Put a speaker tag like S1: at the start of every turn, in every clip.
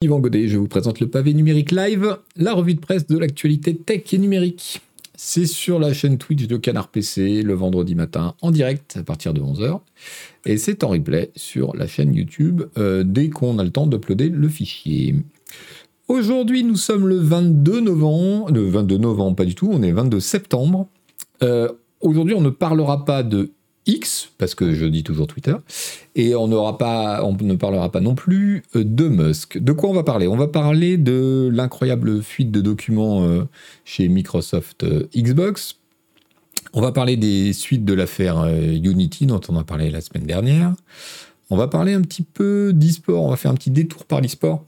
S1: Yvan Godet, je vous présente le pavé numérique live, la revue de presse de l'actualité tech et numérique. C'est sur la chaîne Twitch de Canard PC le vendredi matin en direct à partir de 11h. Et c'est en replay sur la chaîne YouTube euh, dès qu'on a le temps d'uploader le fichier. Aujourd'hui, nous sommes le 22 novembre. Le 22 novembre, pas du tout, on est 22 septembre. Euh, aujourd'hui, on ne parlera pas de X, parce que je dis toujours Twitter, et on, pas, on ne parlera pas non plus euh, de Musk. De quoi on va parler? On va parler de l'incroyable fuite de documents euh, chez Microsoft euh, Xbox. On va parler des suites de l'affaire Unity dont on a parlé la semaine dernière. On va parler un petit peu d'e-sport, on va faire un petit détour par l'e-sport.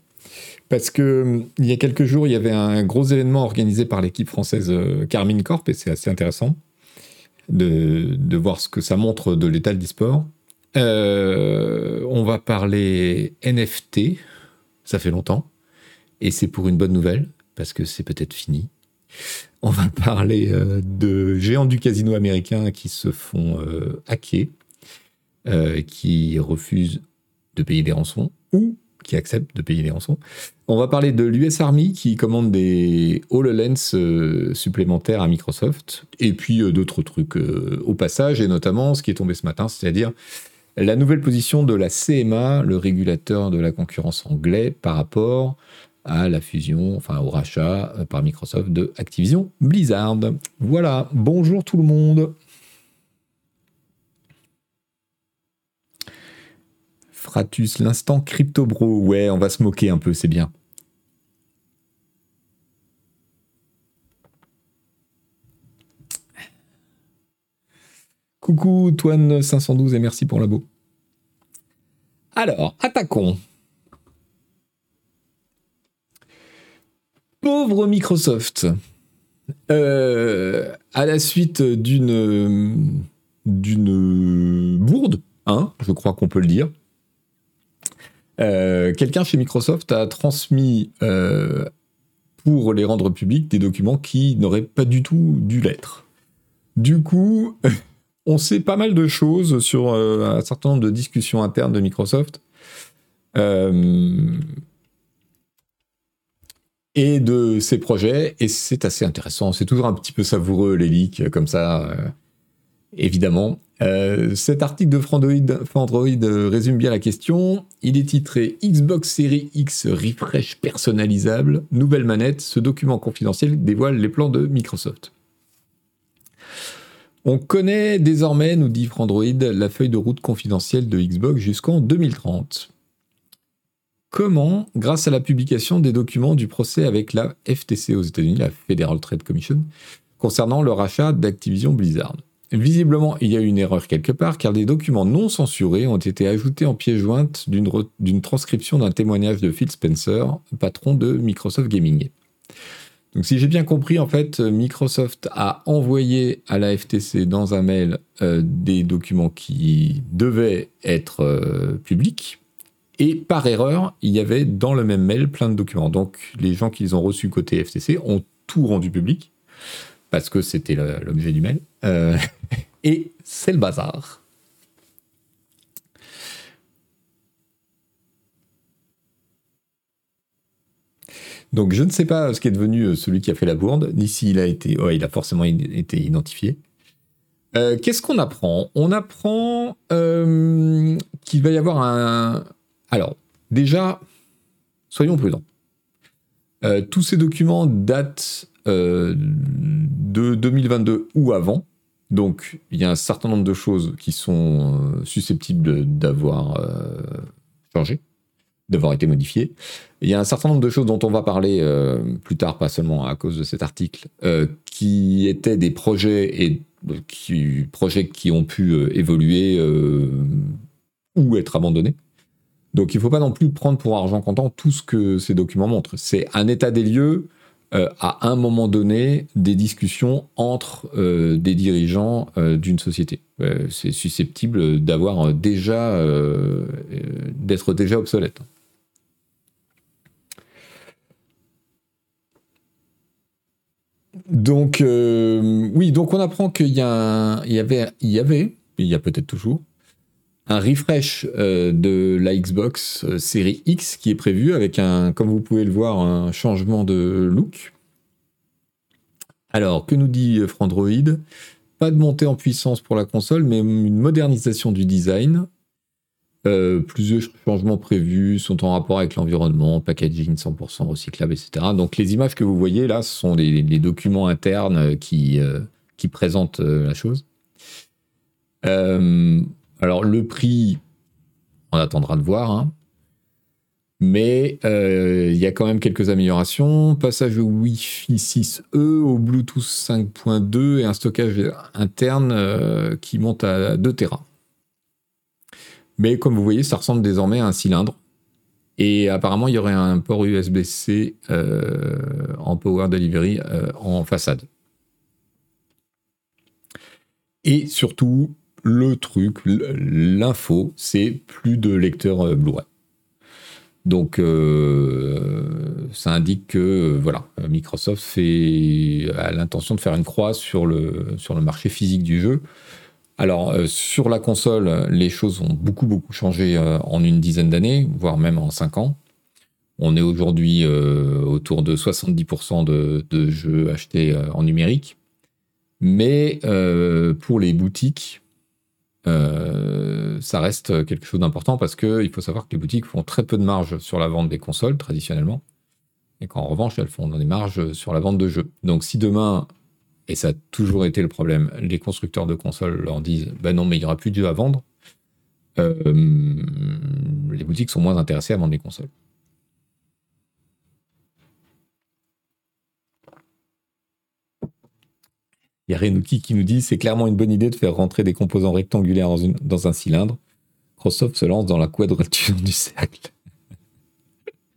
S1: Parce que il y a quelques jours, il y avait un gros événement organisé par l'équipe française Carmine Corp, et c'est assez intéressant de, voir ce que ça montre de l'état de l'e-sport. Euh, on va parler NFT, ça fait longtemps, et c'est pour une bonne nouvelle, parce que c'est peut-être fini. On va parler euh, de géants du casino américain qui se font euh, hacker, qui refusent de payer des rançons, ou qui acceptent de payer des rançons. On va parler de l'US Army qui commande des HoloLens euh, supplémentaires à Microsoft, et puis euh, d'autres trucs euh, au passage, et notamment ce qui est tombé ce matin, c'est-à-dire la nouvelle position de la CMA, le régulateur de la concurrence anglais, par rapport à la fusion, enfin au rachat par Microsoft de Activision Blizzard. Voilà, bonjour tout le monde. L'instant crypto bro. Ouais, on va se moquer un peu, c'est bien. Coucou Toine512 et merci pour l'abo. Alors, attaquons. Pauvre Microsoft. Euh, à la suite d'une d'une bourde, hein, je crois qu'on peut le dire, euh, quelqu'un chez Microsoft a transmis euh, pour les rendre publics des documents qui n'auraient pas du tout dû l'être. Du coup, on sait pas mal de choses sur euh, un certain nombre de discussions internes de Microsoft. et de ses projets, et c'est assez intéressant. C'est toujours un petit peu savoureux, les leaks, comme ça, évidemment. Euh, cet article de Frandroid, euh, résume bien la question. Il est titré Xbox Series X refresh personnalisable, nouvelle manette. Ce document confidentiel dévoile les plans de Microsoft. On connaît désormais, nous dit Frandroid, la feuille de route confidentielle de Xbox jusqu'en 2030. Comment, grâce à la publication des documents du procès avec la FTC aux États-Unis, la Federal Trade Commission, concernant le rachat d'Activision Blizzard? Visiblement, il y a eu une erreur quelque part, car des documents non censurés ont été ajoutés en pièce jointe d'une transcription d'un témoignage de Phil Spencer, patron de Microsoft Gaming. Donc si j'ai bien compris, en fait, Microsoft a envoyé à la FTC dans un mail euh, des documents qui devaient être euh, publics, et par erreur, il y avait dans le même mail plein de documents. Donc les gens qu'ils ont reçus côté FTC ont tout rendu public, parce que c'était l'objet du mail. Euh, et c'est le bazar. Donc je ne sais pas ce qui est devenu euh, celui qui a fait la bourde, ni s'il a été... Oh, il a forcément été identifié. Euh, qu'est-ce qu'on apprend? On apprend qu'il va y avoir un... Alors, déjà, soyons prudents. tous ces documents datent de 2022 ou avant. Donc, il y a un certain nombre de choses qui sont euh, susceptibles d'avoir euh, changé, d'avoir été modifiées. Il y a un certain nombre de choses dont on va parler euh, plus tard, pas seulement à cause de cet article, qui étaient des projets et qui, projets qui ont pu évoluer ou être abandonnés. Donc, il ne faut pas non plus prendre pour argent comptant tout ce que ces documents montrent. C'est un état des lieux euh, à un moment donné des discussions entre euh, des dirigeants euh, d'une société. c'est susceptible d'avoir déjà d'être déjà obsolète. Donc oui, donc on apprend qu'il y, y avait, il y avait, il y a peut-être toujours un refresh de la Xbox série X qui est prévu avec un, comme vous pouvez le voir, un changement de look. Alors, que nous dit Frandroid? Pas de montée en puissance pour la console, mais une modernisation du design. Euh, plusieurs changements prévus sont en rapport avec l'environnement, packaging 100% recyclable, etc. Donc les images que vous voyez là, ce sont des, documents internes qui, euh, qui présentent euh, la chose. Alors le prix, on attendra de voir. Hein. Mais il y a quand même quelques améliorations. Passage au Wi-Fi 6E, au Bluetooth 5.2 et un stockage interne qui monte à 2 Tera. Mais comme vous voyez, ça ressemble désormais à un cylindre. Et apparemment, il y aurait un port USB-C euh, en Power Delivery euh, en façade. Et surtout, le truc, l'info, c'est plus de lecteur euh, Blu-ray. Donc, ça indique que voilà, Microsoft fait, a l'intention de faire une croix sur le, sur le marché physique du jeu. Alors, euh, sur la console, les choses ont beaucoup, beaucoup changé euh, en une dizaine d'années, voire même en cinq ans. On est aujourd'hui euh, autour de 70% de, jeux achetés en numérique. Mais pour les boutiques, ça reste quelque chose d'important parce qu'il faut savoir que les boutiques font très peu de marge sur la vente des consoles traditionnellement. Et qu'en revanche, elles font des marges sur la vente de jeux. Donc si demain et ça a toujours été le problème. Les constructeurs de consoles leur disent Ben non, mais il n'y aura plus de jeux à vendre. Euh, les boutiques sont moins intéressées à vendre des consoles. Il y a Renuki qui nous dit c'est clairement une bonne idée de faire rentrer des composants rectangulaires dans, un cylindre. Microsoft se lance dans la quadrature du cercle.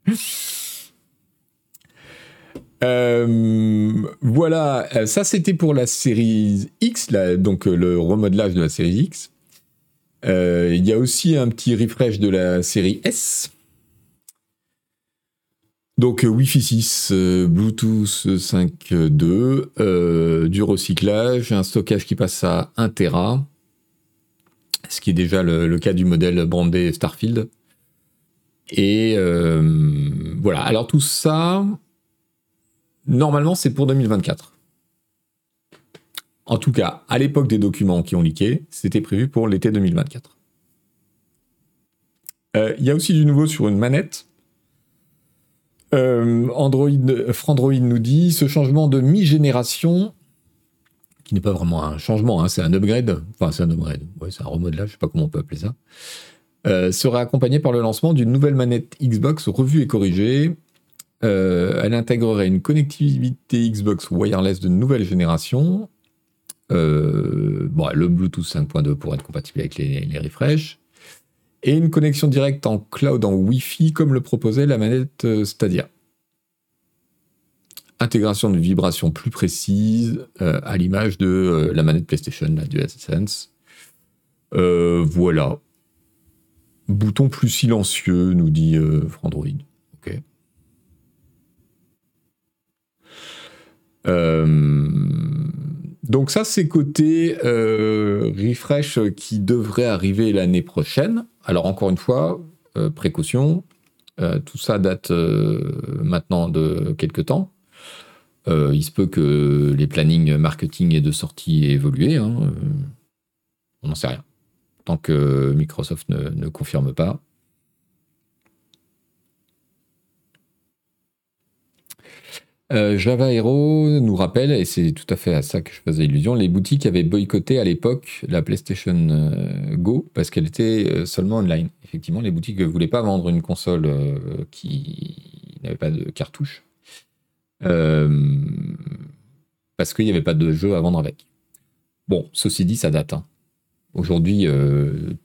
S1: Euh, voilà, euh, ça c'était pour la série X, donc euh, le remodelage de la série X. Il y a aussi un petit refresh de la série S. Donc Wi-Fi 6, Bluetooth 5.2, du recyclage, un stockage qui passe à 1 Tera, ce qui est déjà le, cas du modèle brandé Starfield. Et voilà, alors tout ça, Normalement, c'est pour 2024. En tout cas, à l'époque des documents qui ont leaké, c'était prévu pour l'été 2024. Euh, il y a aussi du nouveau sur une manette. Euh, Android, Frandroid nous dit ce changement de mi-génération, qui n'est pas vraiment un changement, hein, c'est un upgrade, enfin c'est un upgrade, c'est un remodelage, je sais pas comment on peut appeler ça, euh, sera accompagné par le lancement d'une nouvelle manette Xbox revue et corrigée, euh, elle intégrerait une connectivité Xbox wireless de nouvelle génération. Euh, bon, le Bluetooth 5.2 pour être compatible avec les, les refresh. Et une connexion directe en cloud en Wi-Fi comme le proposait la manette euh, Stadia. Intégration de vibrations plus précises à l'image de la manette PlayStation, la DualSense. voilà. Bouton plus silencieux, nous dit Frandroid. Ok. Euh, donc ça, c'est côté euh, refresh qui devrait arriver l'année prochaine. Alors encore une fois, euh, précaution, tout ça date maintenant de quelques temps. il se peut que les plannings marketing et de sortie aient évolué. Hein, on n'en sait rien. Tant que Microsoft ne confirme pas. Euh, Java Hero nous rappelle, et c'est tout à fait à ça que je faisais illusion, les boutiques avaient boycotté à l'époque la PlayStation euh, Go parce qu'elle était euh, seulement online. Effectivement, les boutiques ne voulaient pas vendre une console qui n'avait pas de cartouche parce qu'il n'y avait pas de jeu à vendre avec. Bon, ceci dit, ça date. Hein. Aujourd'hui,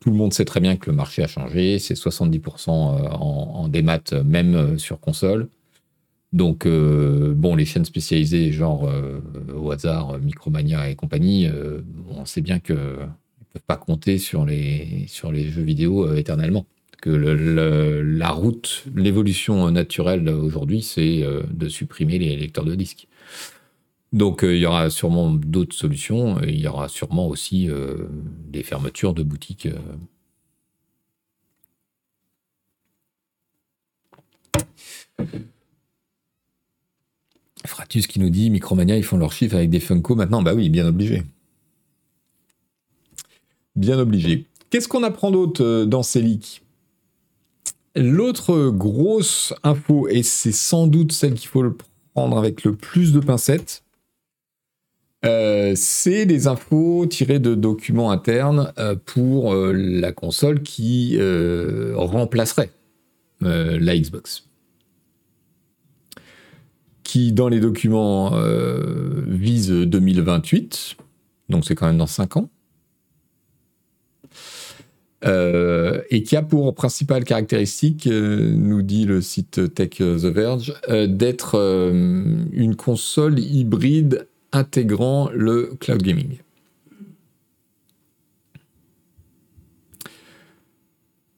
S1: tout le monde sait très bien que le marché a changé. C'est 70% en, en démat, même sur console. Donc, euh, bon, les chaînes spécialisées, genre euh, au hasard, Micromania et compagnie, euh, on sait bien qu'ils ne peuvent pas compter sur les, sur les jeux vidéo éternellement. Que la route, l'évolution naturelle aujourd'hui, c'est de supprimer les lecteurs de disques. Donc, il y aura sûrement d'autres solutions. Il y aura sûrement aussi des fermetures de boutiques. Fratus qui nous dit Micromania, ils font leur chiffre avec des Funko maintenant. Bah oui, bien obligé. Bien obligé. Qu'est-ce qu'on apprend d'autre euh, dans ces leaks? L'autre grosse info, et c'est sans doute celle qu'il faut prendre avec le plus de pincettes, euh, c'est des infos tirées de documents internes euh, pour la console qui remplacerait la Xbox qui dans les documents euh, vise 2028, donc c'est quand même dans 5 ans, euh, et qui a pour principale caractéristique, euh, nous dit le site Tech The Verge, d'être une console hybride intégrant le cloud gaming.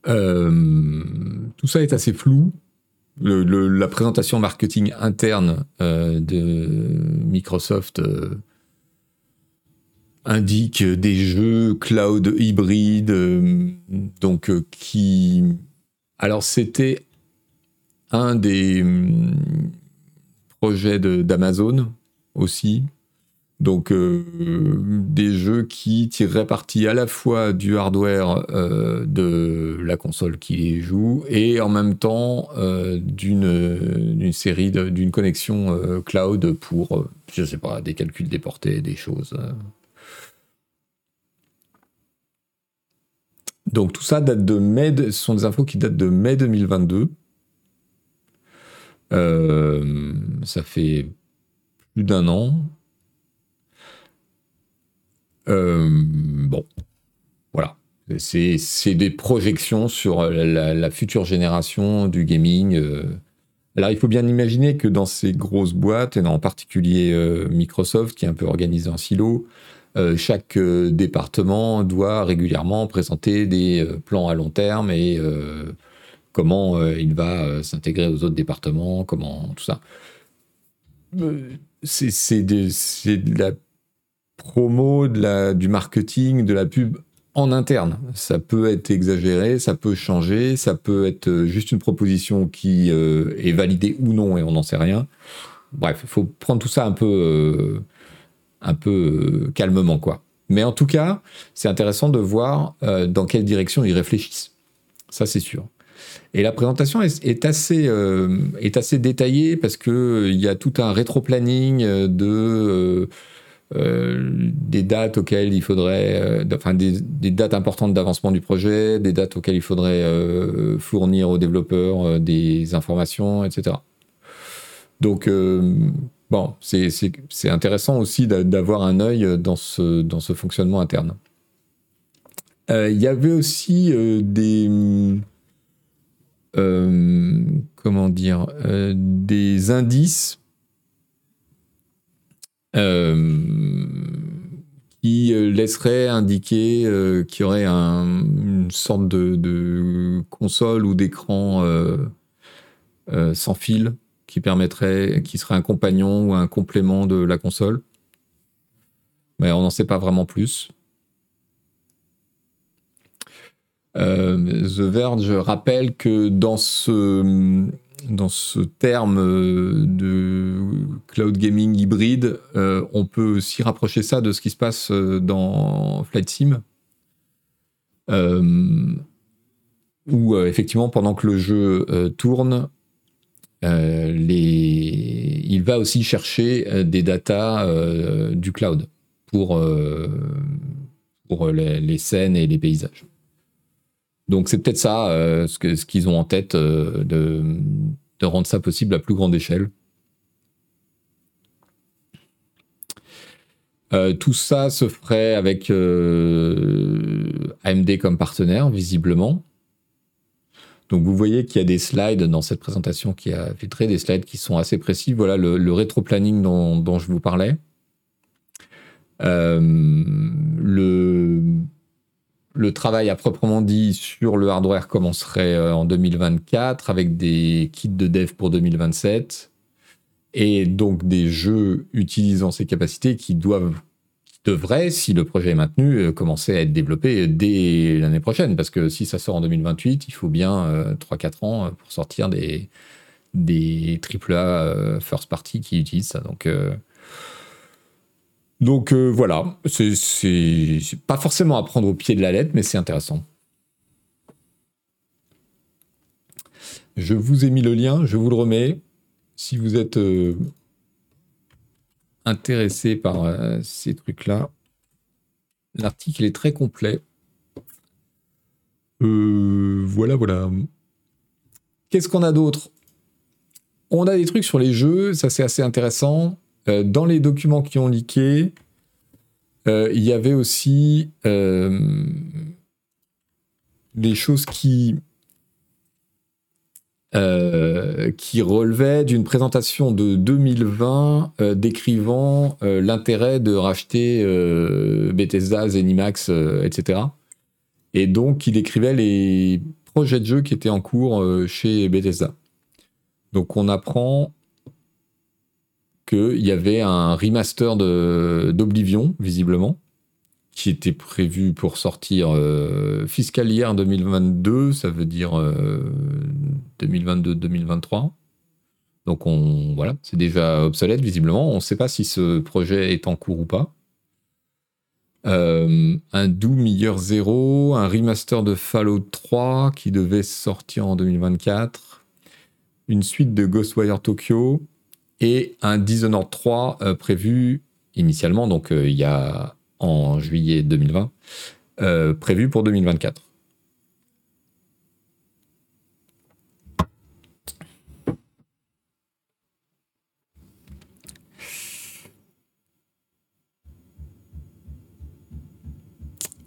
S1: tout ça est assez flou la présentation marketing interne euh, de Microsoft euh, indique des jeux cloud hybrides, euh, donc qui. Alors c'était un des hum, projets d'Amazon aussi, donc euh, des jeux qui tireraient parti à la fois du hardware euh, de la console qui les joue et en même temps euh, d'une série d'une connexion cloud pour je sais pas des calculs déportés, des choses. Donc tout ça date de mai, ce sont des infos qui datent de mai 2022. ça fait plus d'un an. Euh, bon, voilà. C'est des projections sur la, future génération du gaming. Euh. Alors, il faut bien imaginer que dans ces grosses boîtes, et en particulier euh, Microsoft, qui est un peu organisé en silo, chaque département doit régulièrement présenter des plans à long terme et comment il va s'intégrer aux autres départements, comment tout ça. C'est de la promo, du marketing, de la pub en interne. Ça peut être exagéré, ça peut changer, ça peut être euh, juste une proposition qui euh, est validée ou non et on n'en sait rien. Bref, il faut prendre tout ça un peu, euh, un peu calmement, quoi. Mais en tout cas, c'est intéressant de voir dans quelle direction ils réfléchissent. Ça, c'est sûr. Et la présentation est, assez, est assez détaillée parce qu'il y a tout un rétro-planning de des dates auxquelles il faudrait, euh, enfin des, dates importantes d'avancement du projet, des dates auxquelles il faudrait euh, fournir aux développeurs des informations, etc. Donc bon, c'est intéressant aussi d'avoir un œil dans ce, dans ce fonctionnement interne. Il y avait aussi des comment dire des indices euh, qui euh, laisserait indiquer euh, qu'il y aurait une sorte de, console ou d'écran sans fil qui permettrait, qui serait un compagnon ou un complément de la console. Mais on n'en sait pas vraiment plus. The Verge rappelle que dans ce dans ce terme euh, de cloud gaming hybride, euh, on peut aussi rapprocher ça de ce qui se passe euh, dans Flight Sim, où effectivement, pendant que le jeu tourne, il va aussi chercher des datas du cloud pour, pour les, scènes et les paysages. Donc c'est peut-être ça euh, ce qu'ils ont en tête euh, de, rendre ça possible à plus grande échelle. Euh, tout ça se ferait avec AMD comme partenaire, visiblement. Donc vous voyez qu'il y a des slides dans cette présentation qui a filtré, des slides qui sont assez précis. Voilà le, rétro-planning dont, dont, je vous parlais. le le travail à proprement dit sur le hardware commencerait euh, en 2024 avec des kits de dev pour 2027 et donc des jeux utilisant ces capacités qui doivent devraient, si le projet est maintenu, euh, commencer à être développés dès l'année prochaine. Parce que si ça sort en 2028, il faut bien 3-4 euh, ans pour sortir des, des AAA first party qui utilisent ça. Donc, donc voilà, c'est pas forcément à prendre au pied de la lettre, mais c'est intéressant. Je vous ai mis le lien, je vous le remets. Si vous êtes intéressé par ces trucs-là, l'article est très complet. Euh, voilà, voilà. Qu'est-ce qu'on a d'autre? On a des trucs sur les jeux, ça c'est assez intéressant. Euh, dans les documents qui ont leaké, euh, il y avait aussi des choses qui, qui relevaient d'une présentation de 2020 décrivant l'intérêt de racheter Bethesda, Zenimax, etc. Et donc, il écrivait les projets de jeux qui étaient en cours euh, chez Bethesda. Donc, on apprend qu'il y avait un remaster d'Oblivion, visiblement, qui était prévu pour sortir euh, fiscal year 2022, ça veut dire 2022-2023. Euh, donc on voilà, c'est déjà obsolète visiblement. On ne sait pas si ce projet est en cours ou pas. Euh, un Doom Year Zero, un remaster de Fallout 3 qui devait sortir en 2024, une suite de Ghostwire Tokyo et un Dishonored 3 euh, prévu initialement, donc euh, il y a en juillet 2020, prévu pour 2024.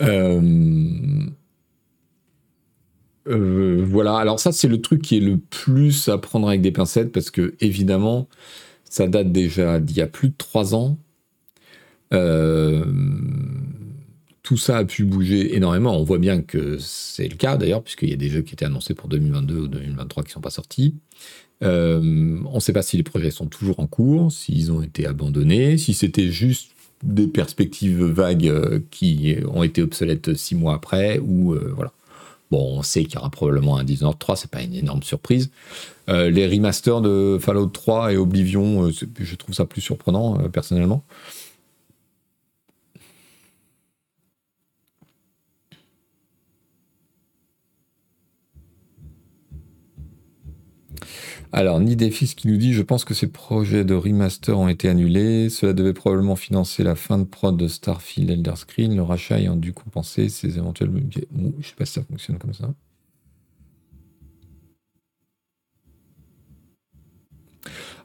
S1: Euh, euh, voilà, alors ça c'est le truc qui est le plus à prendre avec des pincettes parce que évidemment ça date déjà d'il y a plus de trois ans. Euh, tout ça a pu bouger énormément. On voit bien que c'est le cas d'ailleurs, puisqu'il y a des jeux qui étaient annoncés pour 2022 ou 2023 qui ne sont pas sortis. on ne sait pas si les projets sont toujours en cours, s'ils ont été abandonnés, si c'était juste des perspectives vagues euh, qui ont été obsolètes six mois après, ou euh, voilà. Bon, on sait qu'il y aura probablement un Dishonored 3, c'est pas une énorme surprise. Euh, les remasters de Fallout 3 et Oblivion, je trouve ça plus surprenant personnellement. Alors, Nidefis qui nous dit Je pense que ces projets de remaster ont été annulés. Cela devait probablement financer la fin de prod de Starfield Elder Screen. Le rachat ayant dû compenser ces éventuels. Je sais pas si ça fonctionne comme ça.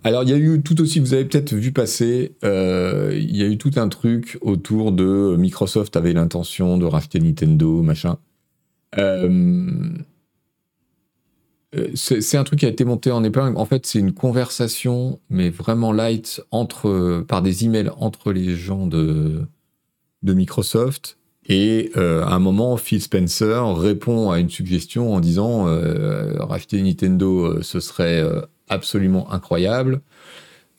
S1: Alors, il y a eu tout aussi, vous avez peut-être vu passer, euh, il y a eu tout un truc autour de Microsoft avait l'intention de racheter Nintendo, machin. Euh, c'est un truc qui a été monté en épingle. En fait, c'est une conversation, mais vraiment light, entre, par des emails entre les gens de, de Microsoft. Et euh, à un moment, Phil Spencer répond à une suggestion en disant euh, racheter Nintendo, ce serait absolument incroyable.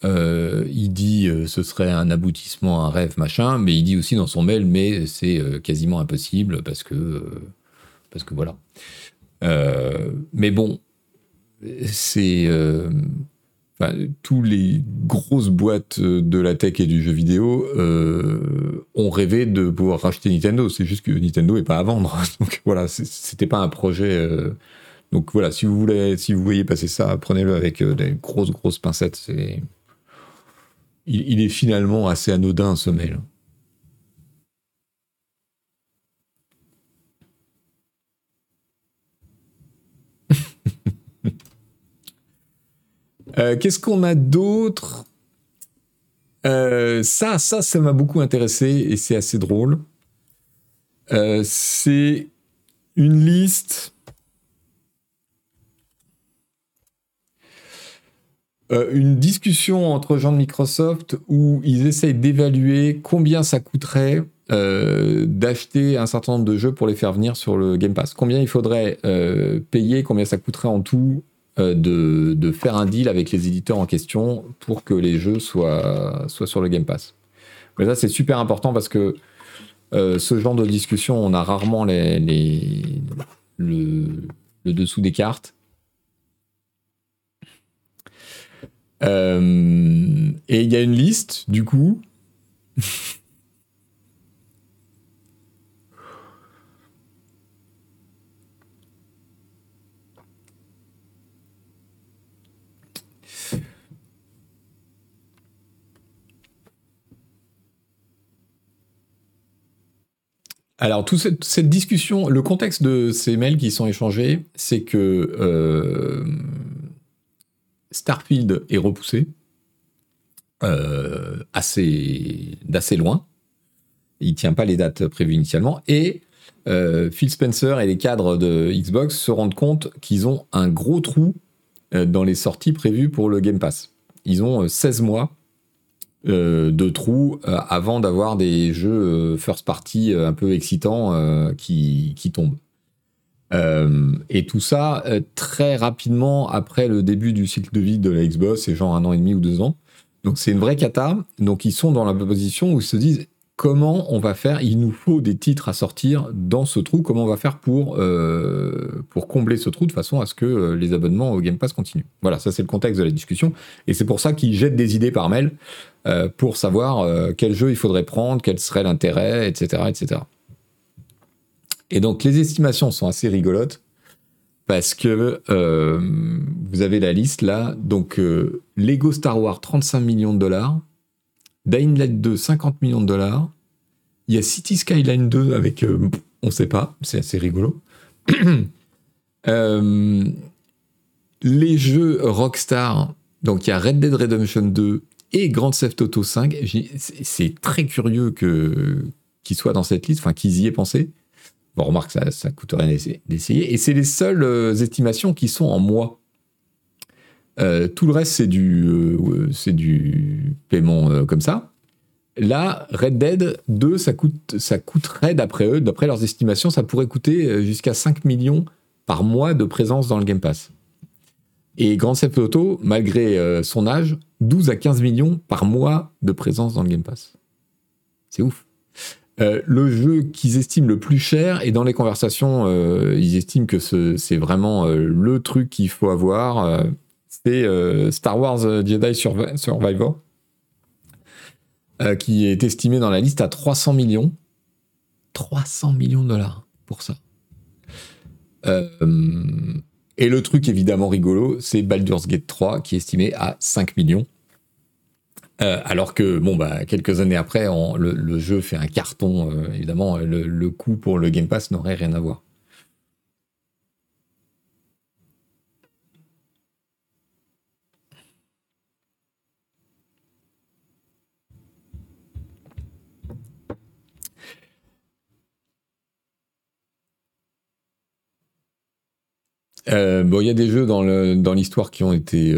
S1: il dit ce serait un aboutissement, un rêve, machin, mais il dit aussi dans son mail, mais c'est quasiment impossible parce que parce que voilà. Euh, mais bon, c'est euh, tous les grosses boîtes de la tech et du jeu vidéo euh, ont rêvé de pouvoir racheter Nintendo. C'est juste que Nintendo est pas à vendre. Donc voilà, c'était pas un projet. donc voilà, si vous voulez, si vous voyez passer ça, prenez-le avec des grosses grosses pincettes. C'est, il, il, est finalement assez anodin ce mail. Euh, qu'est-ce qu'on a d'autre? Euh, Ça, ça, ça m'a beaucoup intéressé et c'est assez drôle. Euh, c'est une liste. une discussion entre gens de Microsoft où ils essayent d'évaluer combien ça coûterait d'acheter un certain nombre de jeux pour les faire venir sur le Game Pass. Combien il faudrait payer, combien ça coûterait en tout euh, de, faire un deal avec les éditeurs en question pour que les jeux soient, soient sur le Game Pass. Mais ça, c'est super important parce que euh, ce genre de discussion, on a rarement les, le, dessous des cartes. Euh, et il y a une liste, du coup. Alors, toute cette, discussion, le contexte de ces mails qui sont échangés, c'est que euh, Starfield est repoussé euh, assez d'assez loin. Il tient pas les dates prévues initialement et euh, Phil Spencer et les cadres de Xbox se rendent compte qu'ils ont un gros trou dans les sorties prévues pour le Game Pass. Ils ont 16 mois de trou avant d'avoir des jeux first party un peu excitants qui, qui tombent. Euh, et tout ça euh, très rapidement après le début du cycle de vie de la Xbox, c'est genre un an et demi ou deux ans. Donc c'est une vraie cata. Donc ils sont dans la position où ils se disent comment on va faire Il nous faut des titres à sortir dans ce trou. Comment on va faire pour, euh, combler ce trou de façon à ce que les abonnements au Game Pass continuent Voilà, ça c'est le contexte de la discussion. Et c'est pour ça qu'ils jettent des idées par mail pour savoir quel jeu il faudrait prendre, quel serait l'intérêt, etc., etc. Et donc les estimations sont assez rigolotes parce que euh, vous avez la liste là. Donc euh, Lego Star Wars 35 millions de dollars, Dying Light 2 50 millions de dollars. Il y a City Skyline 2 avec euh, on sait pas, c'est assez rigolo. les jeux Rockstar, donc il y a Red Dead Redemption 2 et Grand Theft Auto 5. C'est très curieux qu'ils soient dans cette liste, enfin qu'ils y aient pensé. Bon, remarque, ça, ça coûte rien d'essayer. Et c'est les seules euh, estimations qui sont en mois. Euh, tout le reste, c'est du, euh, du paiement comme ça. Là, Red Dead 2, ça, coûte, ça coûterait, d'après eux, d'après leurs estimations, ça pourrait coûter jusqu'à 5 millions par mois de présence dans le Game Pass. Et Grand Theft Auto, malgré son âge, 12 à 15 millions par mois de présence dans le Game Pass. C'est ouf. Euh, le jeu qu'ils estiment le plus cher, et dans les conversations, euh, ils estiment que c'est vraiment euh, le truc qu'il faut avoir, c'est Star Wars Jedi Survivor, qui est estimé dans la liste à 300 millions. 300 millions de dollars pour ça. et le truc évidemment rigolo, c'est Baldur's Gate 3, qui est estimé à 5 millions. Euh, alors que, bon, bah, quelques années après, le, jeu fait un carton, euh, évidemment, le, coût pour le Game Pass n'aurait rien à voir. Euh, bon, il y a des jeux dans l'histoire qui ont été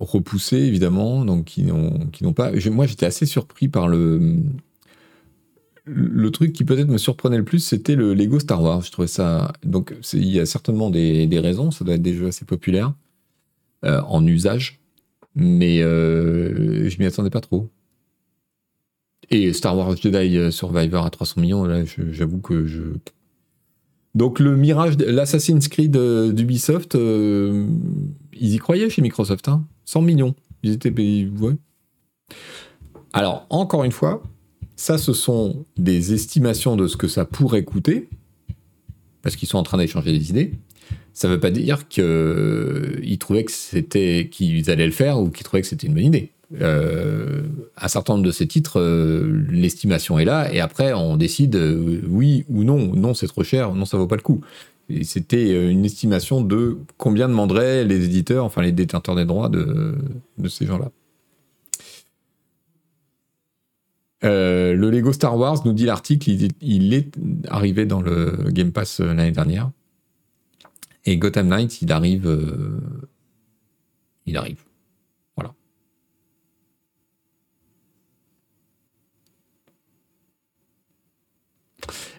S1: repoussés, évidemment, donc qui n'ont pas. moi, j'étais assez surpris par le. Le truc qui peut-être me surprenait le plus, c'était le Lego Star Wars. Je trouvais ça. Donc, il y a certainement des, raisons. Ça doit être des jeux assez populaires euh, en usage, mais euh, je m'y attendais pas trop. Et Star Wars Jedi Survivor à 300 millions, là, j'avoue que je. Donc le mirage, l'Assassin's Creed euh, d'Ubisoft, ils y croyaient chez Microsoft. Hein 100 millions. Ils étaient payés. Alors, encore une fois, ça, ce sont des estimations de ce que ça pourrait coûter, parce qu'ils sont en train d'échanger des idées. Ça ne veut pas dire qu'ils trouvaient que c'était qu'ils allaient le faire ou qu'ils trouvaient que c'était une bonne idée. Euh, un certain nombre de ces titres, euh, l'estimation est là, et après on décide euh, oui ou non. Non, c'est trop cher, non, ça vaut pas le coup c'était euh, une estimation de combien demanderaient les éditeurs, enfin les détenteurs des droits de, ces gens-là. Le Lego Star Wars, nous dit l'article, il, est arrivé dans le Game Pass l'année dernière. Et Gotham Knights, il arrive. il arrive.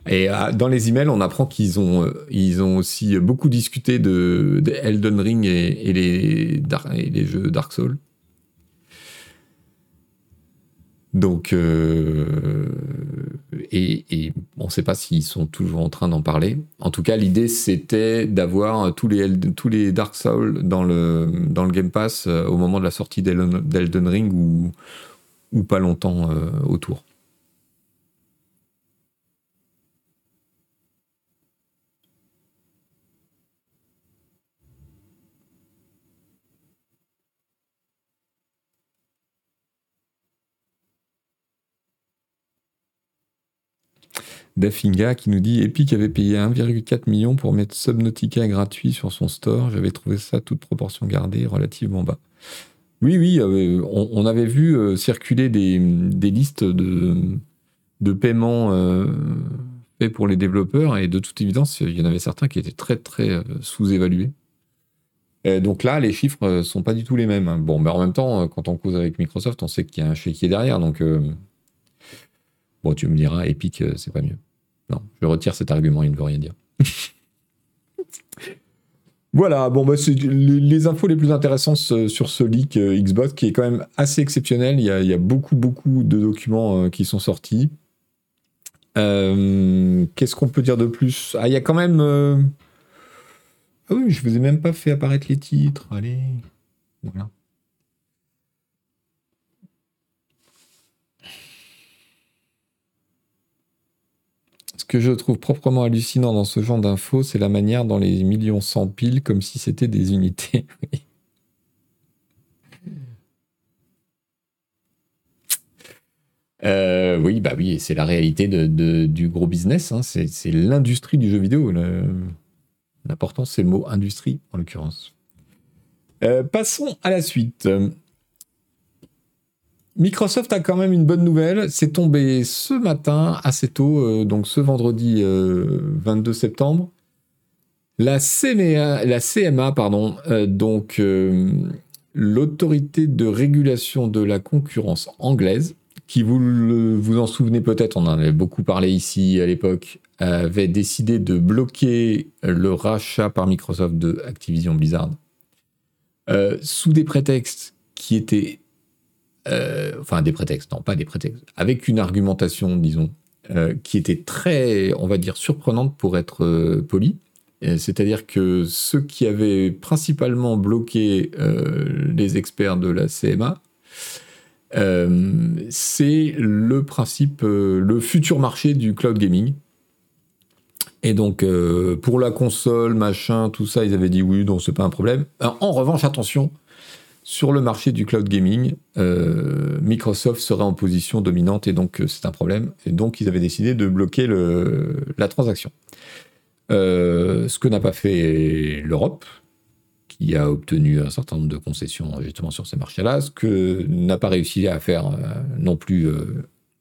S1: Et euh, dans les emails, on apprend qu'ils ont, euh, ils ont aussi beaucoup discuté de, Elden Ring et, les, jeux Dark Souls. Donc, euh, et, on ne sait pas s'ils sont toujours en train d'en parler. En tout cas, l'idée c'était d'avoir tous les, Dark Souls dans le, Game Pass euh, au moment de la sortie d'Elden Ring ou, pas longtemps autour. Dafinga qui nous dit Epic avait payé 1,4 million pour mettre Subnautica gratuit sur son store. J'avais trouvé ça, toute proportion gardée, relativement bas. Oui, oui, euh, on, avait vu euh, circuler des, listes de, paiements euh, faits pour les développeurs et de toute évidence, il y en avait certains qui étaient très, très sous-évalués. donc là, les chiffres sont pas du tout les mêmes. Hein. Bon, mais en même temps, quand on cause avec Microsoft, on sait qu'il y a un chéquier derrière. Donc, bon, tu me diras, Epic, c'est pas mieux. Non, je retire cet argument, il ne veut rien dire. voilà, bon, bah, c'est les, infos les plus intéressantes sur ce leak euh, Xbox qui est quand même assez exceptionnel. Il y a, beaucoup, beaucoup de documents euh, qui sont sortis. Euh, qu'est-ce qu'on peut dire de plus? Ah, il y a quand même. Ah oui, je vous ai même pas fait apparaître les titres. Allez, voilà. Ce que je trouve proprement hallucinant dans ce genre d'infos, c'est la manière dont les millions s'empilent comme si c'était des unités. Euh, oui, bah oui, c'est la réalité du gros business. Hein. C'est l'industrie du jeu vidéo. L'important, c'est le mot industrie, en l'occurrence. Euh, passons à la suite. Microsoft a quand même une bonne nouvelle. C'est tombé ce matin assez tôt, euh, donc ce vendredi 22 euh, septembre. La CMA, la pardon, euh, donc l'autorité de régulation de la concurrence anglaise, qui vous vous en souvenez peut-être, on en avait beaucoup parlé ici à l'époque, avait décidé de bloquer le rachat par Microsoft de Activision Blizzard sous des prétextes qui étaient euh, enfin des prétextes, non pas des prétextes, avec une argumentation, disons, euh, qui était très, on va dire, surprenante pour être euh, poli. C'est-à-dire que ceux qui avaient principalement bloqué les experts de la CMA, c'est le principe, le futur marché du cloud gaming. Et donc, pour la console, machin, tout ça, ils avaient dit oui, donc c'est pas un problème. En revanche, attention, sur le marché du cloud gaming, euh, Microsoft serait en position dominante et donc euh, c'est un problème. Et donc ils avaient décidé de bloquer la transaction. Euh, ce que n'a pas fait l'Europe, qui a obtenu un certain nombre de concessions justement sur ces marchés-là, ce que n'a pas réussi à faire non plus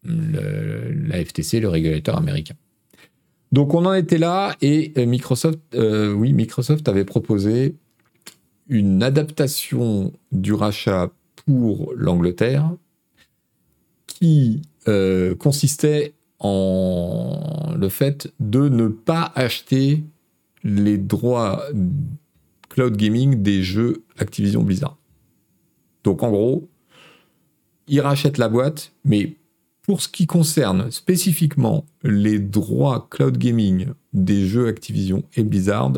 S1: la FTC, le régulateur américain. Donc on en était là et Microsoft, oui, Microsoft avait proposé une adaptation du rachat pour l'Angleterre qui euh, consistait en le fait de ne pas acheter les droits cloud gaming des jeux Activision Blizzard. Donc en gros, ils rachètent la boîte, mais pour ce qui concerne spécifiquement les droits cloud gaming des jeux Activision et Blizzard,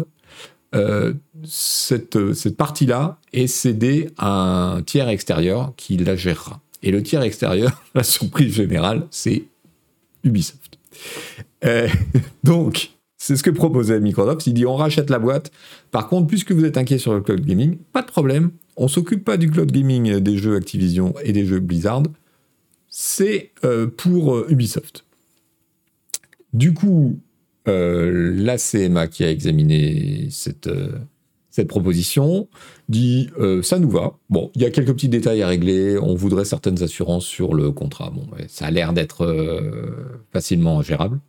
S1: euh, cette, cette partie-là est cédée à un tiers extérieur qui la gérera. Et le tiers extérieur, la surprise générale, c'est Ubisoft. Euh, donc, c'est ce que proposait Microsoft. Il dit on rachète la boîte. Par contre, puisque vous êtes inquiet sur le cloud gaming, pas de problème. On s'occupe pas du cloud gaming des jeux Activision et des jeux Blizzard. C'est euh, pour Ubisoft. Du coup, euh, la CMA qui a examiné cette, euh, proposition dit euh, ça nous va. Bon, il y a quelques petits détails à régler. On voudrait certaines assurances sur le contrat. Bon, ça a l'air d'être facilement gérable.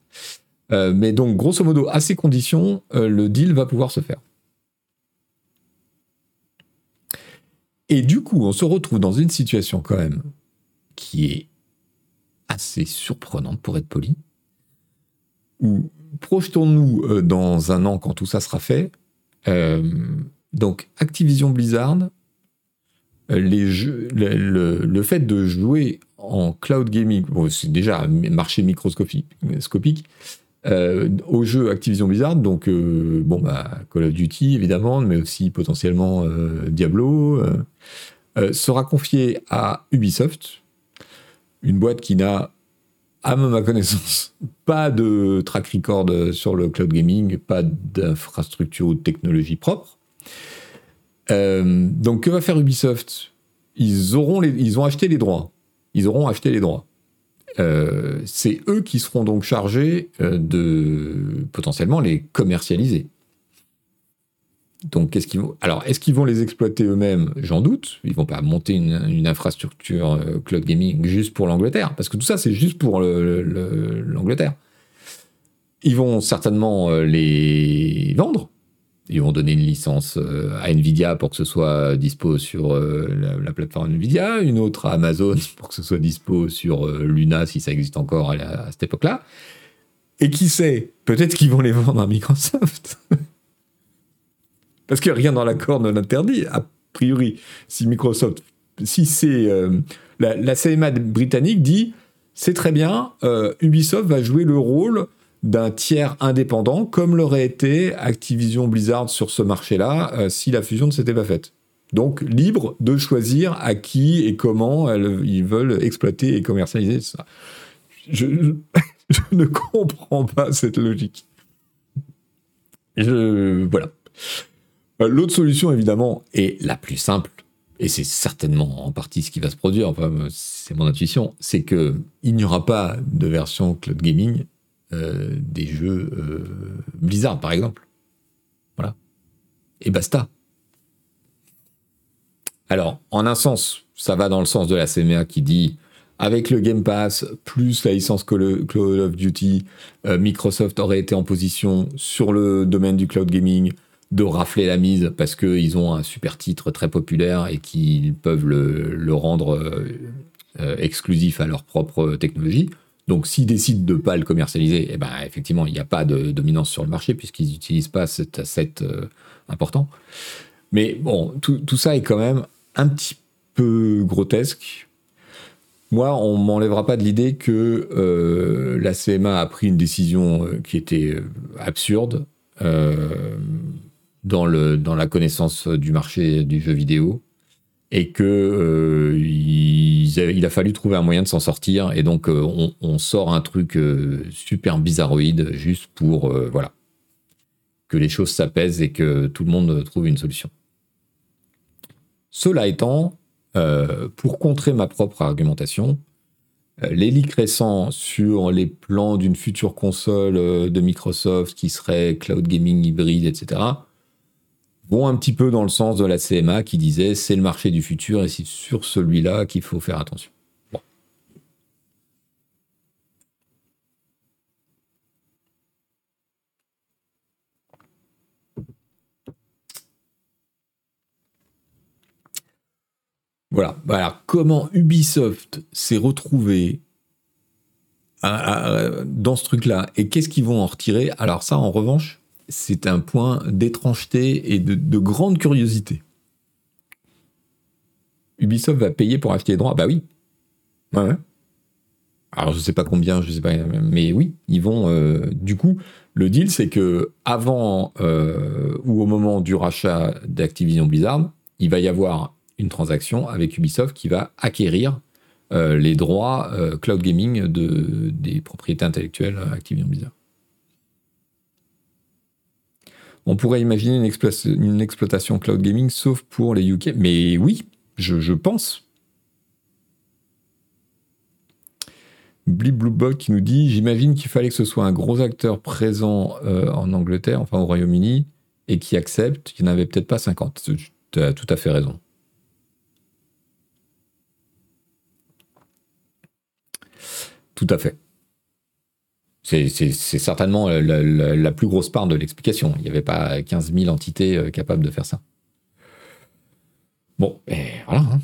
S1: mais donc, grosso modo, à ces conditions, le deal va pouvoir se faire. Et du coup, on se retrouve dans une situation quand même qui est assez surprenante pour être poli, où projetons-nous euh, dans un an quand tout ça sera fait. Euh, donc, Activision Blizzard, euh, jeux, le, fait de jouer en cloud gaming, c'est déjà un marché microscopique, euh, au jeu Activision Blizzard, donc bon bah Call of Duty évidemment, mais aussi potentiellement Diablo, sera confié à Ubisoft, une boîte qui n'a, à ma connaissance, pas de track record sur le cloud gaming, pas d'infrastructure ou de technologie propre. donc que va faire Ubisoft? Ils auront ils ont acheté les droits. Ils auront acheté les droits. Euh, c'est eux qui seront donc chargés euh, de potentiellement les commercialiser. Donc, qu'est-ce qu'ils vont Alors, est-ce qu'ils vont les exploiter eux-mêmes? J'en doute. Ils vont pas monter une, infrastructure euh, cloud gaming juste pour l'Angleterre, parce que tout ça, c'est juste pour l'Angleterre. Ils vont certainement les vendre ils vont donner une licence euh, à Nvidia pour que ce soit dispo sur euh, la, plateforme Nvidia, une autre à Amazon pour que ce soit dispo sur euh, Luna si ça existe encore à, cette époque-là. Et qui sait, peut-être qu'ils vont les vendre à Microsoft. Parce que rien dans l'accord ne l'interdit. A priori, si Microsoft, si c'est la, la, CMA britannique dit, c'est très bien, Ubisoft va jouer le rôle d'un tiers indépendant, comme l'aurait été Activision Blizzard sur ce marché-là euh, si la fusion ne s'était pas faite. Donc libre de choisir à qui et comment ils veulent exploiter et commercialiser ça. Je, ne comprends pas cette logique. Voilà. Euh, l'autre solution, évidemment, est la plus simple, et c'est certainement en partie ce qui va se produire, enfin, c'est mon intuition, c'est qu'il n'y aura pas de version cloud gaming euh, des jeux euh, Blizzard, par exemple. Voilà. Et basta. Alors, en un sens, ça va dans le sens de la CMA qui dit avec le Game Pass plus la licence Call of Duty, euh, Microsoft aurait été en position sur le domaine du cloud gaming de rafler la mise parce qu'ils ont un super titre très populaire et qu'ils peuvent le, rendre exclusif à leur propre technologie. Donc, s'ils décident de ne pas le commercialiser, eh ben, effectivement, il n'y a pas de dominance sur le marché puisqu'ils n'utilisent pas cet asset euh, important. Mais bon, tout, ça est quand même un petit peu grotesque. Moi, on m'enlèvera pas de l'idée que euh, la CMA a pris une décision euh, qui était absurde dans, le, dans la connaissance du marché du jeu vidéo et que euh, il, a fallu trouver un moyen de s'en sortir et donc euh, on, sort un truc euh, super bizarroïde juste pour voilà que les choses s'apaisent et que tout le monde trouve une solution. Cela étant, pour contrer ma propre argumentation, les leaks récents sur les plans d'une future console de Microsoft qui serait cloud gaming hybride, etc., vont un petit peu dans le sens de la CMA qui disait c'est le marché du futur et c'est sur celui-là qu'il faut faire attention. Voilà. voilà. Comment Ubisoft s'est retrouvé dans ce truc-là et qu'est-ce qu'ils vont en retirer? Alors ça, en revanche, c'est un point d'étrangeté et de, grande curiosité. Ubisoft va payer pour acheter les droits? Bah oui. Ouais, Alors je sais pas combien, je sais pas, mais oui, ils vont. Euh, du coup, le deal c'est que avant euh, ou au moment du rachat d'Activision Blizzard, il va y avoir une transaction avec Ubisoft qui va acquérir euh, les droits cloud gaming de, des propriétés intellectuelles Activision Blizzard. On pourrait imaginer une, exploitation cloud gaming sauf pour les UK. Mais oui, je, pense. Blip Bluebot qui nous dit J'imagine qu'il fallait que ce soit un gros acteur présent euh, en Angleterre, enfin au Royaume-Uni, et qui accepte. Il n'y en avait peut-être pas 50. Tu as tout à fait raison. Tout à fait. C'est certainement la, plus grosse part de l'explication. Il n'y avait pas 15 000 entités euh, capables de faire ça. Bon, et voilà. Hein.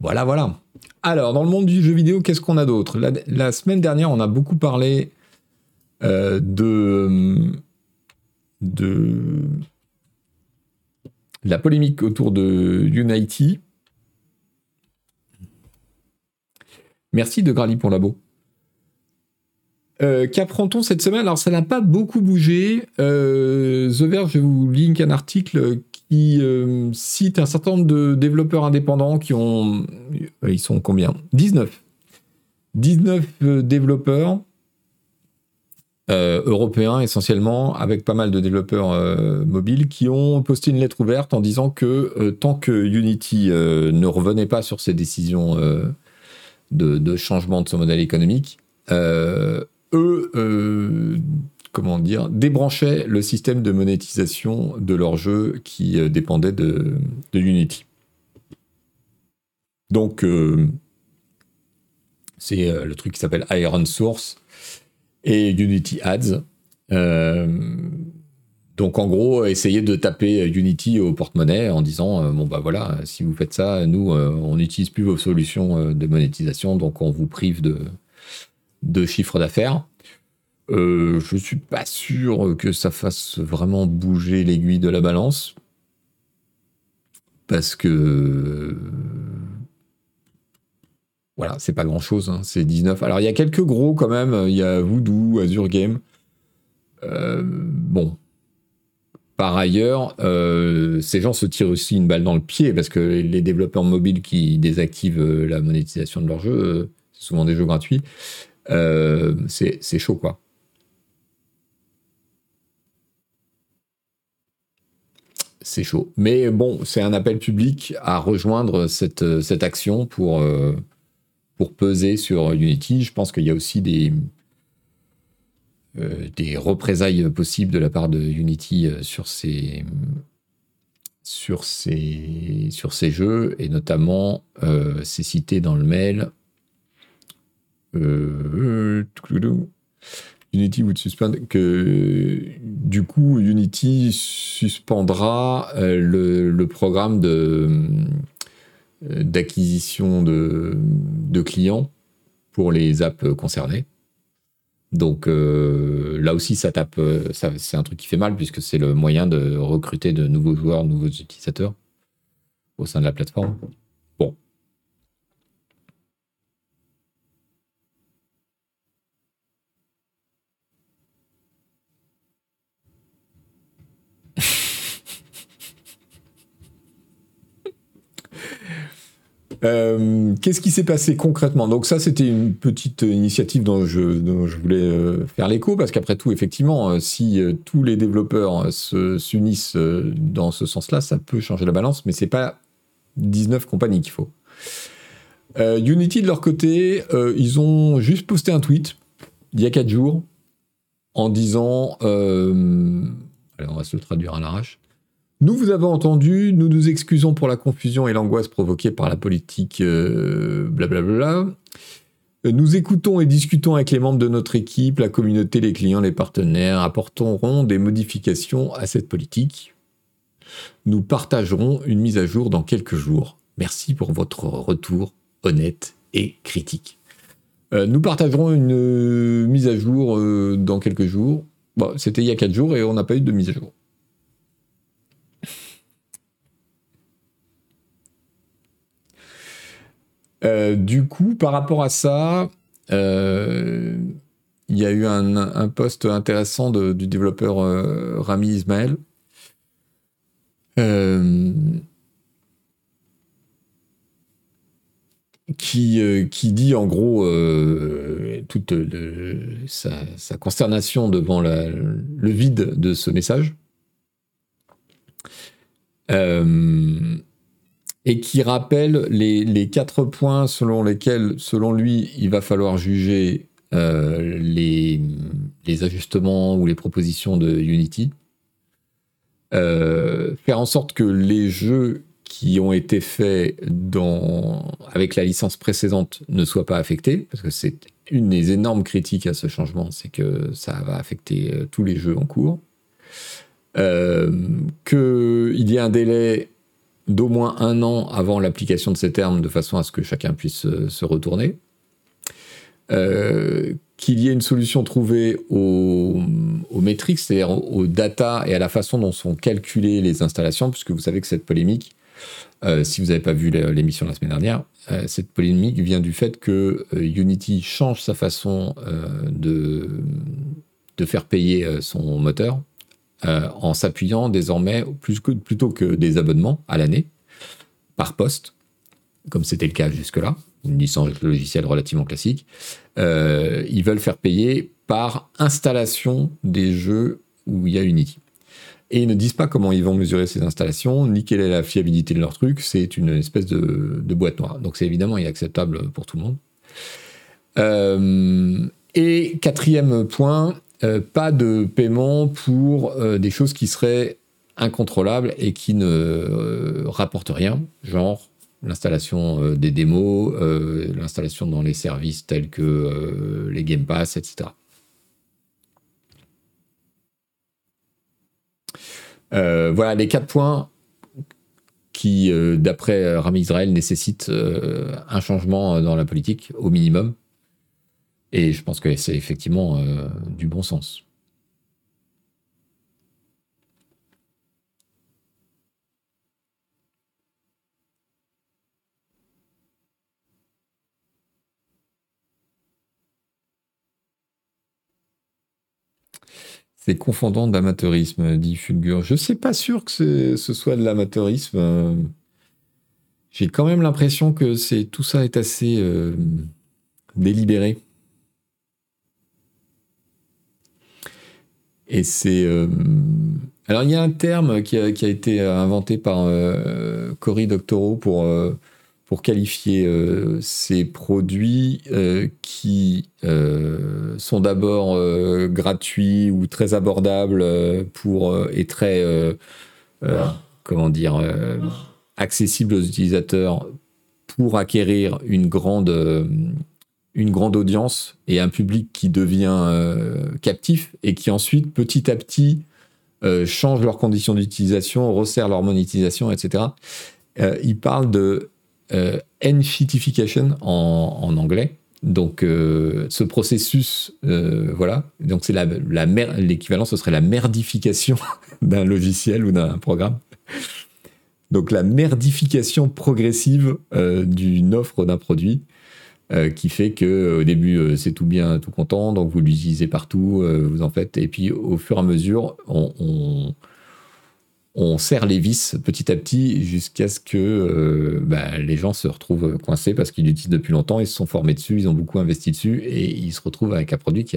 S1: Voilà, voilà. Alors, dans le monde du jeu vidéo, qu'est-ce qu'on a d'autre? La, semaine dernière, on a beaucoup parlé euh, de, de la polémique autour de Unity Merci de Grali pour labo. Euh, Qu'apprend-on cette semaine? Alors, ça n'a pas beaucoup bougé. Euh, The Verge, je vous link un article qui euh, cite un certain nombre de développeurs indépendants qui ont. Ils sont combien? 19. 19 euh, développeurs européens essentiellement, avec pas mal de développeurs mobiles, qui ont posté une lettre ouverte en disant que tant que Unity ne revenait pas sur ses décisions de, changement de son modèle économique, euh, eux, euh, comment dire, débranchaient le système de monétisation de leur jeu qui euh, dépendait de, Unity. Donc, c'est le truc qui s'appelle Iron Source et Unity Ads. Euh, donc en gros, essayez de taper Unity au porte-monnaie en disant euh, bon bah voilà, si vous faites ça, nous euh, on n'utilise plus vos solutions euh, de monétisation, donc on vous prive de, de chiffre d'affaires. Euh, je suis pas sûr que ça fasse vraiment bouger l'aiguille de la balance parce que voilà, c'est pas grand chose, c'est 19. Alors il y a quelques gros quand même, il y a Voodoo, Azure Game. Euh, bon. Par ailleurs, euh, ces gens se tirent aussi une balle dans le pied parce que les développeurs mobiles qui désactivent euh, la monétisation de leurs jeux, euh, c'est souvent des jeux gratuits, c'est chaud quoi. C'est chaud. Mais bon, c'est un appel public à rejoindre cette, action pour, peser sur Unity. Je pense qu'il y a aussi des, des représailles possibles de la part de Unity euh, sur ces, sur ces, sur ces jeux, et notamment, euh, c'est cité dans le mail. Euh, Unity would suspend que du coup Unity suspendra euh, le, programme euh, d'acquisition de clients pour les apps concernées. Donc euh, là aussi, ça tape, euh, ça- c'est un truc qui fait mal puisque c'est le moyen de recruter de nouveaux joueurs, de nouveaux utilisateurs au sein de la plateforme. Bon. Euh, Qu'est-ce qui s'est passé concrètement? Donc ça, c'était une petite initiative dont je, voulais euh, faire l'écho, parce qu'après tout, effectivement, euh, si tous les développeurs se- s'unissent dans ce sens-là, ça peut changer la balance, mais c'est pas 19 compagnies qu'il faut. Unity, de leur côté, ils ont juste posté un tweet, il y a 4 jours, en disant... allez, on va se le traduire à l'arrache. Nous vous avons entendu, nous nous excusons pour la confusion et l'angoisse provoquée par la politique euh, blablabla. Euh, Nous écoutons et discutons avec les membres de notre équipe, la communauté, les clients, les partenaires, apporterons des modifications à cette politique. Nous partagerons une mise à jour dans quelques jours. Merci pour votre retour honnête et critique. Euh, nous partagerons une mise à jour dans quelques jours. C'était il y a 4 jours et on n'a pas eu de mise à jour. Euh, du coup, par rapport à ça, euh, il y a eu un, post intéressant du développeur euh, Rami Ismaël. qui, qui dit en gros toute sa, consternation devant le vide de ce message. Et qui rappelle les, quatre points selon lesquels, selon lui, il va falloir juger euh, les, ajustements ou les propositions de Unity. Euh, faire en sorte que les jeux qui ont été faits avec la licence précédente ne soient pas affectés, parce que c'est une des énormes critiques à ce changement, c'est que ça va affecter euh, tous les jeux en cours. Euh, Qu'il y ait un délai d'au moins un an avant l'application de ces termes, de façon à ce que chacun puisse euh, se retourner. Euh, qu'il y ait une solution trouvée aux, métriques, c'est-à-dire aux, data et à la façon dont sont calculées les installations, puisque vous savez que cette polémique si vous n'avez pas vu l'émission la semaine dernière, cette polémique vient du fait que Unity change sa façon de faire payer son moteur en s'appuyant désormais plutôt que des abonnements à l'année par poste, comme c'était le cas jusque-là, une licence logicielle relativement classique, ils veulent faire payer par installation des jeux où il y a Unity. Et ils ne disent pas comment ils vont mesurer ces installations, ni quelle est la fiabilité de leur truc. C'est une espèce de, boîte noire. Donc c'est évidemment inacceptable pour tout le monde. Euh, et quatrième point, euh, pas de paiement pour euh, des choses qui seraient incontrôlables et qui ne rapportent rien, genre l'installation des démos, l'installation dans les services tels que les Game Pass, etc. Euh, voilà les quatre points qui, euh, d'après euh, Rami Israël, nécessitent un changement dans la politique au minimum. Et je pense que c'est effectivement du bon sens. C'est confondant d'amateurisme, dit Fulgur. Je ne suis pas sûr que ce soit de l'amateurisme. J'ai quand même l'impression que tout ça est assez euh, délibéré. Et c'est. Euh, alors, il y a un terme qui a, été inventé par euh, Cory Doctorow pour pour qualifier euh, ces produits euh, qui euh, sont d'abord gratuits ou très abordables pour et très comment dire accessibles aux utilisateurs pour acquérir une grande une grande audience et un public qui devient captif et qui ensuite petit à petit change leurs conditions d'utilisation, resserre leur monétisation, etc. il parle de euh, enfitification en, anglais. Donc, euh, ce processus, euh, voilà. Donc, c'est la l'équivalent, ce serait la merdification d'un logiciel ou d'un programme. Donc, la merdification progressive d'une offre d'un produit. Qui fait que au début c'est tout bien, tout content, donc vous l'utilisez partout, vous en faites, et puis au fur et à mesure, on serre les vis petit à petit jusqu'à ce que euh, bah, les gens se retrouvent coincés parce qu'ils l'utilisent depuis longtemps, ils se sont formés dessus, ils ont beaucoup investi dessus et ils se retrouvent avec un produit qui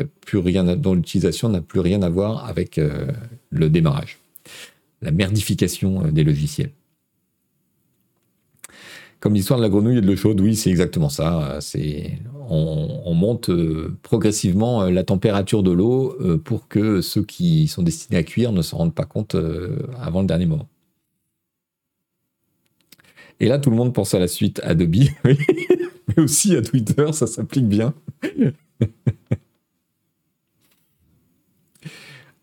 S1: dont l'utilisation n'a plus rien à voir avec euh, le démarrage. La merdification euh, des logiciels. Comme l'histoire de la grenouille et de l'eau chaude, oui, c'est exactement ça. On, monte euh, progressivement euh, la température de l'eau euh, pour que ceux qui sont destinés à cuire ne se rendent pas compte avant le dernier moment. Et là, tout le monde pense à la suite Adobe, mais aussi à Twitter, ça s'applique bien.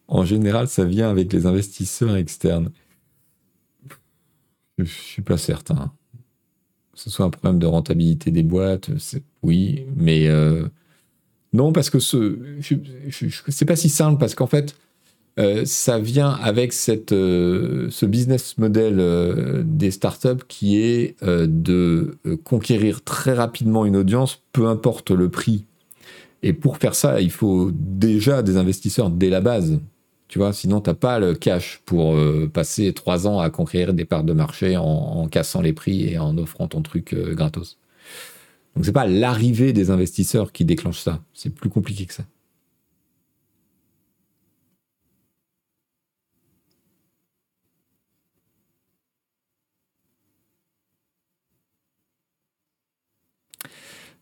S1: en général, ça vient avec les investisseurs externes. Je ne suis pas certain ce soit un problème de rentabilité des boîtes, oui, mais euh, non, parce que ce c'est pas si simple, parce qu'en fait, euh, ça vient avec euh, ce business model des startups qui est de conquérir très rapidement une audience, peu importe le prix. Et pour faire ça, il faut déjà des investisseurs dès la base. Tu vois, sinon, tu n'as pas le cash pour euh, passer trois ans à conquérir des parts de marché en, cassant les prix et en offrant ton truc euh, gratos. Donc, c'est pas l'arrivée des investisseurs qui déclenche ça. C'est plus compliqué que ça.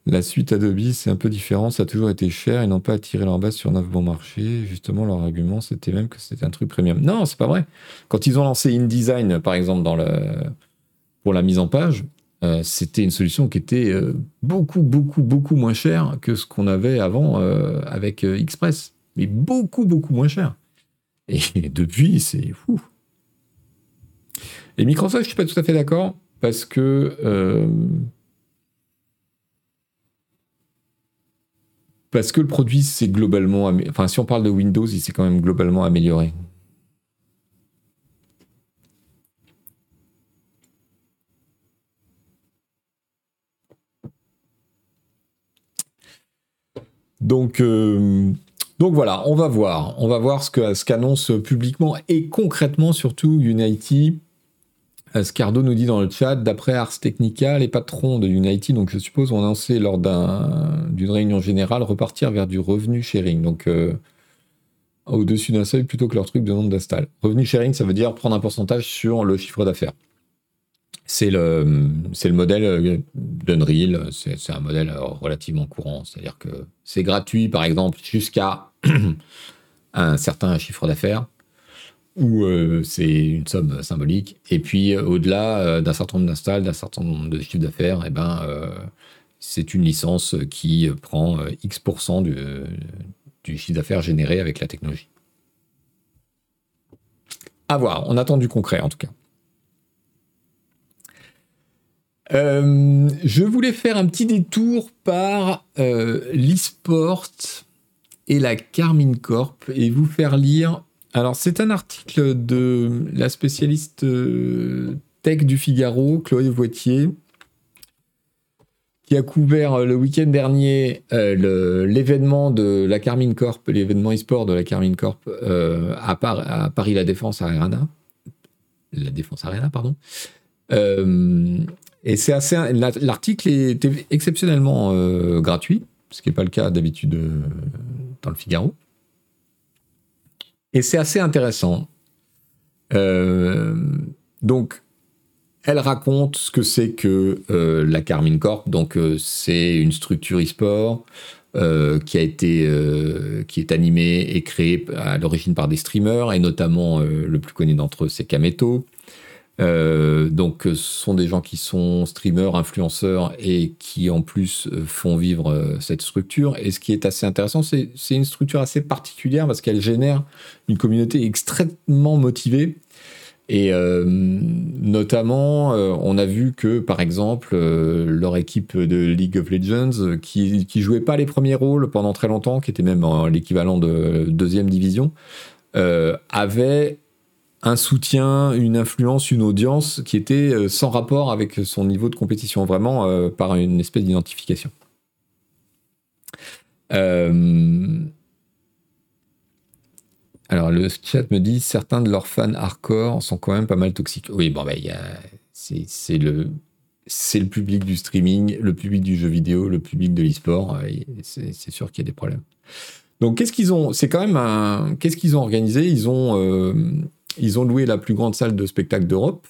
S1: La suite Adobe, c'est un peu différent, ça a toujours été cher, ils n'ont pas attiré leur base sur neuf bons marchés. Justement, leur argument, c'était même que c'était un truc premium. Non, c'est pas vrai. Quand ils ont lancé InDesign, par exemple, pour la mise en page, euh, c'était une solution qui était euh, beaucoup, beaucoup, beaucoup moins chère que ce qu'on avait avant euh, avec Express. Mais beaucoup, beaucoup moins cher. Et depuis, c'est fou. Et Microsoft, je suis pas tout à fait d'accord parce que Parce que le produit, c'est globalement. Enfin, si on parle de Windows, il s'est quand même globalement amélioré. Donc, euh, donc voilà, on va voir. On va voir ce qu'annonce ce publiquement et concrètement surtout Unity Scardo nous dit dans le chat, d'après Ars Technica, les patrons de Unity, donc je suppose, ont annoncé lors d'une réunion générale repartir vers du revenu sharing. Donc, au-dessus d'un seuil plutôt que leur truc de nombre d'install. Revenu sharing, ça veut dire prendre un pourcentage sur le chiffre d'affaires. C'est le, le modèle d'Unreal, c'est, un modèle relativement courant, c'est-à-dire que c'est gratuit, par exemple, jusqu'à un certain chiffre d'affaires, ou euh, c'est une somme symbolique, et puis au-delà euh, d'un certain nombre d'installs, d'un certain nombre de chiffres d'affaires, et eh ben, euh, c'est une licence qui prend X% du, chiffre d'affaires généré avec la technologie. À voir, on attend du concret en tout cas. Euh, je voulais faire un petit détour par euh, l'e-sport et la Carmine Corp et vous faire lire. Alors, c'est un article de la spécialiste euh, tech du Figaro, Chloé Voitier, qui a couvert euh, le week-end dernier euh, l'événement de la Carmine Corp, l'événement e-sport de la Carmine Corp à, Paris La Défense Arena. La Défense Arena, pardon. et c'est assez. L'article était exceptionnellement gratuit, ce qui n'est pas le cas d'habitude dans le Figaro. Et c'est assez intéressant. donc, elle raconte ce que c'est que euh, la Carmine Corp. Donc, euh, c'est une structure e-sport euh, qui a été, qui est animée et créée à l'origine par des streamers, et notamment le plus connu d'entre eux, c'est Kameto. Donc, ce sont des gens qui sont streamers, influenceurs et qui en plus font vivre cette structure. Et ce qui est assez intéressant, c'est une structure assez particulière parce qu'elle génère une communauté extrêmement motivée et euh, notamment, euh, on a vu que, par exemple, euh, leur équipe de League of Legends, qui, qui jouait pas les premiers rôles pendant très longtemps, qui était même l'équivalent de deuxième division, avait un soutien, une influence, une audience qui était sans rapport avec son niveau de compétition, vraiment par une espèce d'identification. Alors, le chat me dit certains de leurs fans hardcore sont quand même pas mal toxiques. Oui, bon, bah, c'est le. C'est le public du streaming, le public du jeu vidéo, le public de l'e-sport. Euh, c'est sûr qu'il y a des problèmes. Donc, qu'est-ce qu'ils ont C'est quand même un. Qu'est-ce qu'ils ont organisé? Ils ont euh, ils ont loué la plus grande salle de spectacle d'Europe,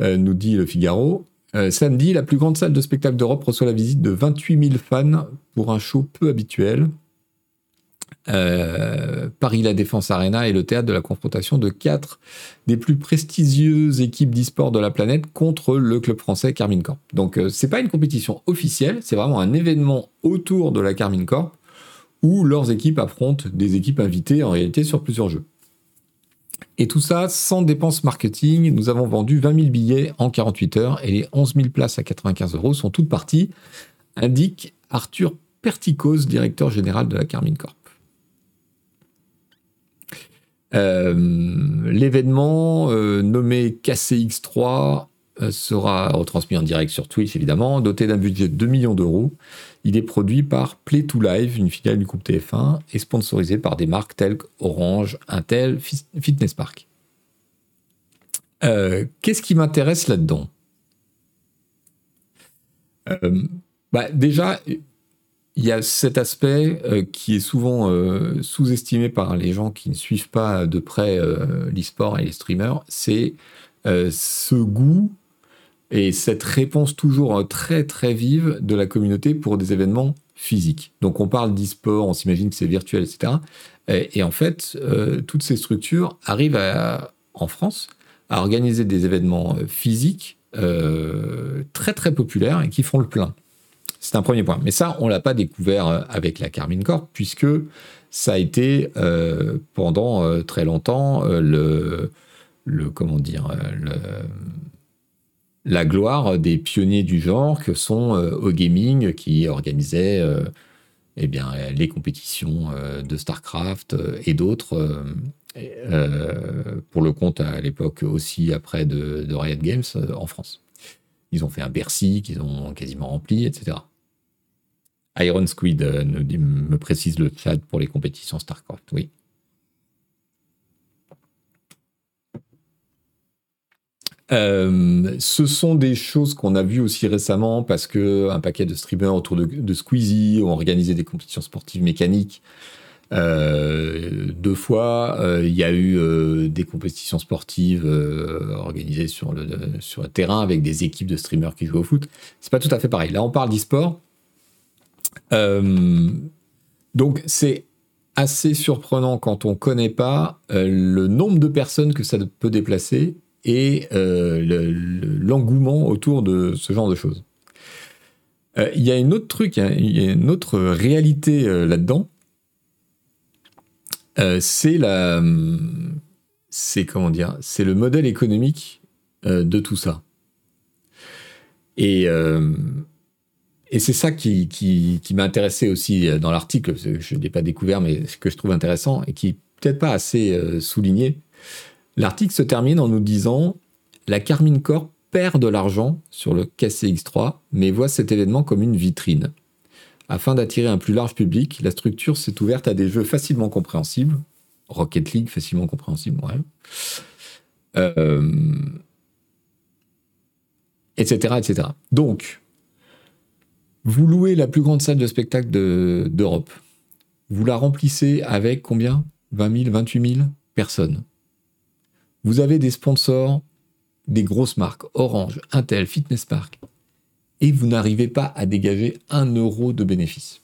S1: euh, nous dit le Figaro. samedi, la plus grande salle de spectacle d'Europe reçoit la visite de 28 000 fans pour un show peu habituel. Euh, Paris La Défense Arena est le théâtre de la confrontation de quatre des plus prestigieuses équipes d'e-sport de la planète contre le club français Carmine Corp. Donc euh, c'est pas une compétition officielle, c'est vraiment un événement autour de la Carmine Corp où leurs équipes affrontent des équipes invitées en réalité sur plusieurs jeux. Et tout ça sans dépenses marketing. Nous avons vendu 20 000 billets en 48 heures et les 11 000 places à 95 euros sont toutes parties, indique Arthur Perticos, directeur général de la Carmine Corp. Euh, l'événement euh, nommé KCX3 euh, sera retransmis en direct sur Twitch, évidemment, doté d'un budget de 2 millions d'euros. Il est produit par Play 2 Live, une filiale du groupe TF1, et sponsorisé par des marques telles qu'Orange, Intel, Fitness Park. Qu'est-ce qui m'intéresse là-dedans? Bah, Déjà, il y a cet aspect euh, qui est souvent euh, sous-estimé par les gens qui ne suivent pas de près euh, l'e-sport et les streamers, c'est ce goût et cette réponse toujours très très vive de la communauté pour des événements physiques. Donc on parle d'e-sport, on s'imagine que c'est virtuel, etc. Et, en fait, toutes ces structures arrivent en France à organiser des événements physiques très très populaires et qui font le plein. C'est un premier point. Mais ça, on l'a pas découvert euh, avec la Carmine Corp, puisque ça a été euh, pendant euh, très longtemps le, le, comment dire, la gloire des pionniers du genre que sont au gaming qui organisaient eh bien, les compétitions de StarCraft et d'autres. pour le compte à l'époque aussi après de, de Riot Games en France. Ils ont fait un Bercy qu'ils ont quasiment rempli, etc. Iron Squid me précise le chat pour les compétitions StarCraft, oui. Ce sont des choses qu'on a vues aussi récemment parce que un paquet de streamers autour de, de Squeezie ont organisé des compétitions sportives mécaniques euh, deux fois, euh, il y a eu euh, des compétitions sportives organisées sur le, sur le terrain avec des équipes de streamers qui jouent au foot. C'est pas tout à fait pareil. Là, on parle d'e-sport. donc, c'est assez surprenant quand on connaît pas le nombre de personnes que ça peut déplacer et l'engouement autour de ce genre de choses. Il y a une autre truc, hein, une autre réalité là-dedans euh, c'est la, c'est comment dire, c'est le modèle économique euh, de tout ça. Et, euh, c'est ça qui, m'a intéressé aussi dans l'article, je ne l'ai pas découvert, mais que je trouve intéressant et qui peut-être pas assez souligné. L'article se termine en nous disant la Carmine Corp perd de l'argent sur le KCX3, mais voit cet événement comme une vitrine. Afin d'attirer un plus large public, la structure s'est ouverte à des jeux facilement compréhensibles. Rocket League, facilement compréhensible, etc., euh, etc. Donc, vous louez la plus grande salle de spectacle d'Europe. vous la remplissez avec combien? 20 000, 28 000 personnes. Vous avez des sponsors, des grosses marques, Orange, Intel, Fitness Park et vous n'arrivez pas à dégager un euro de bénéfice.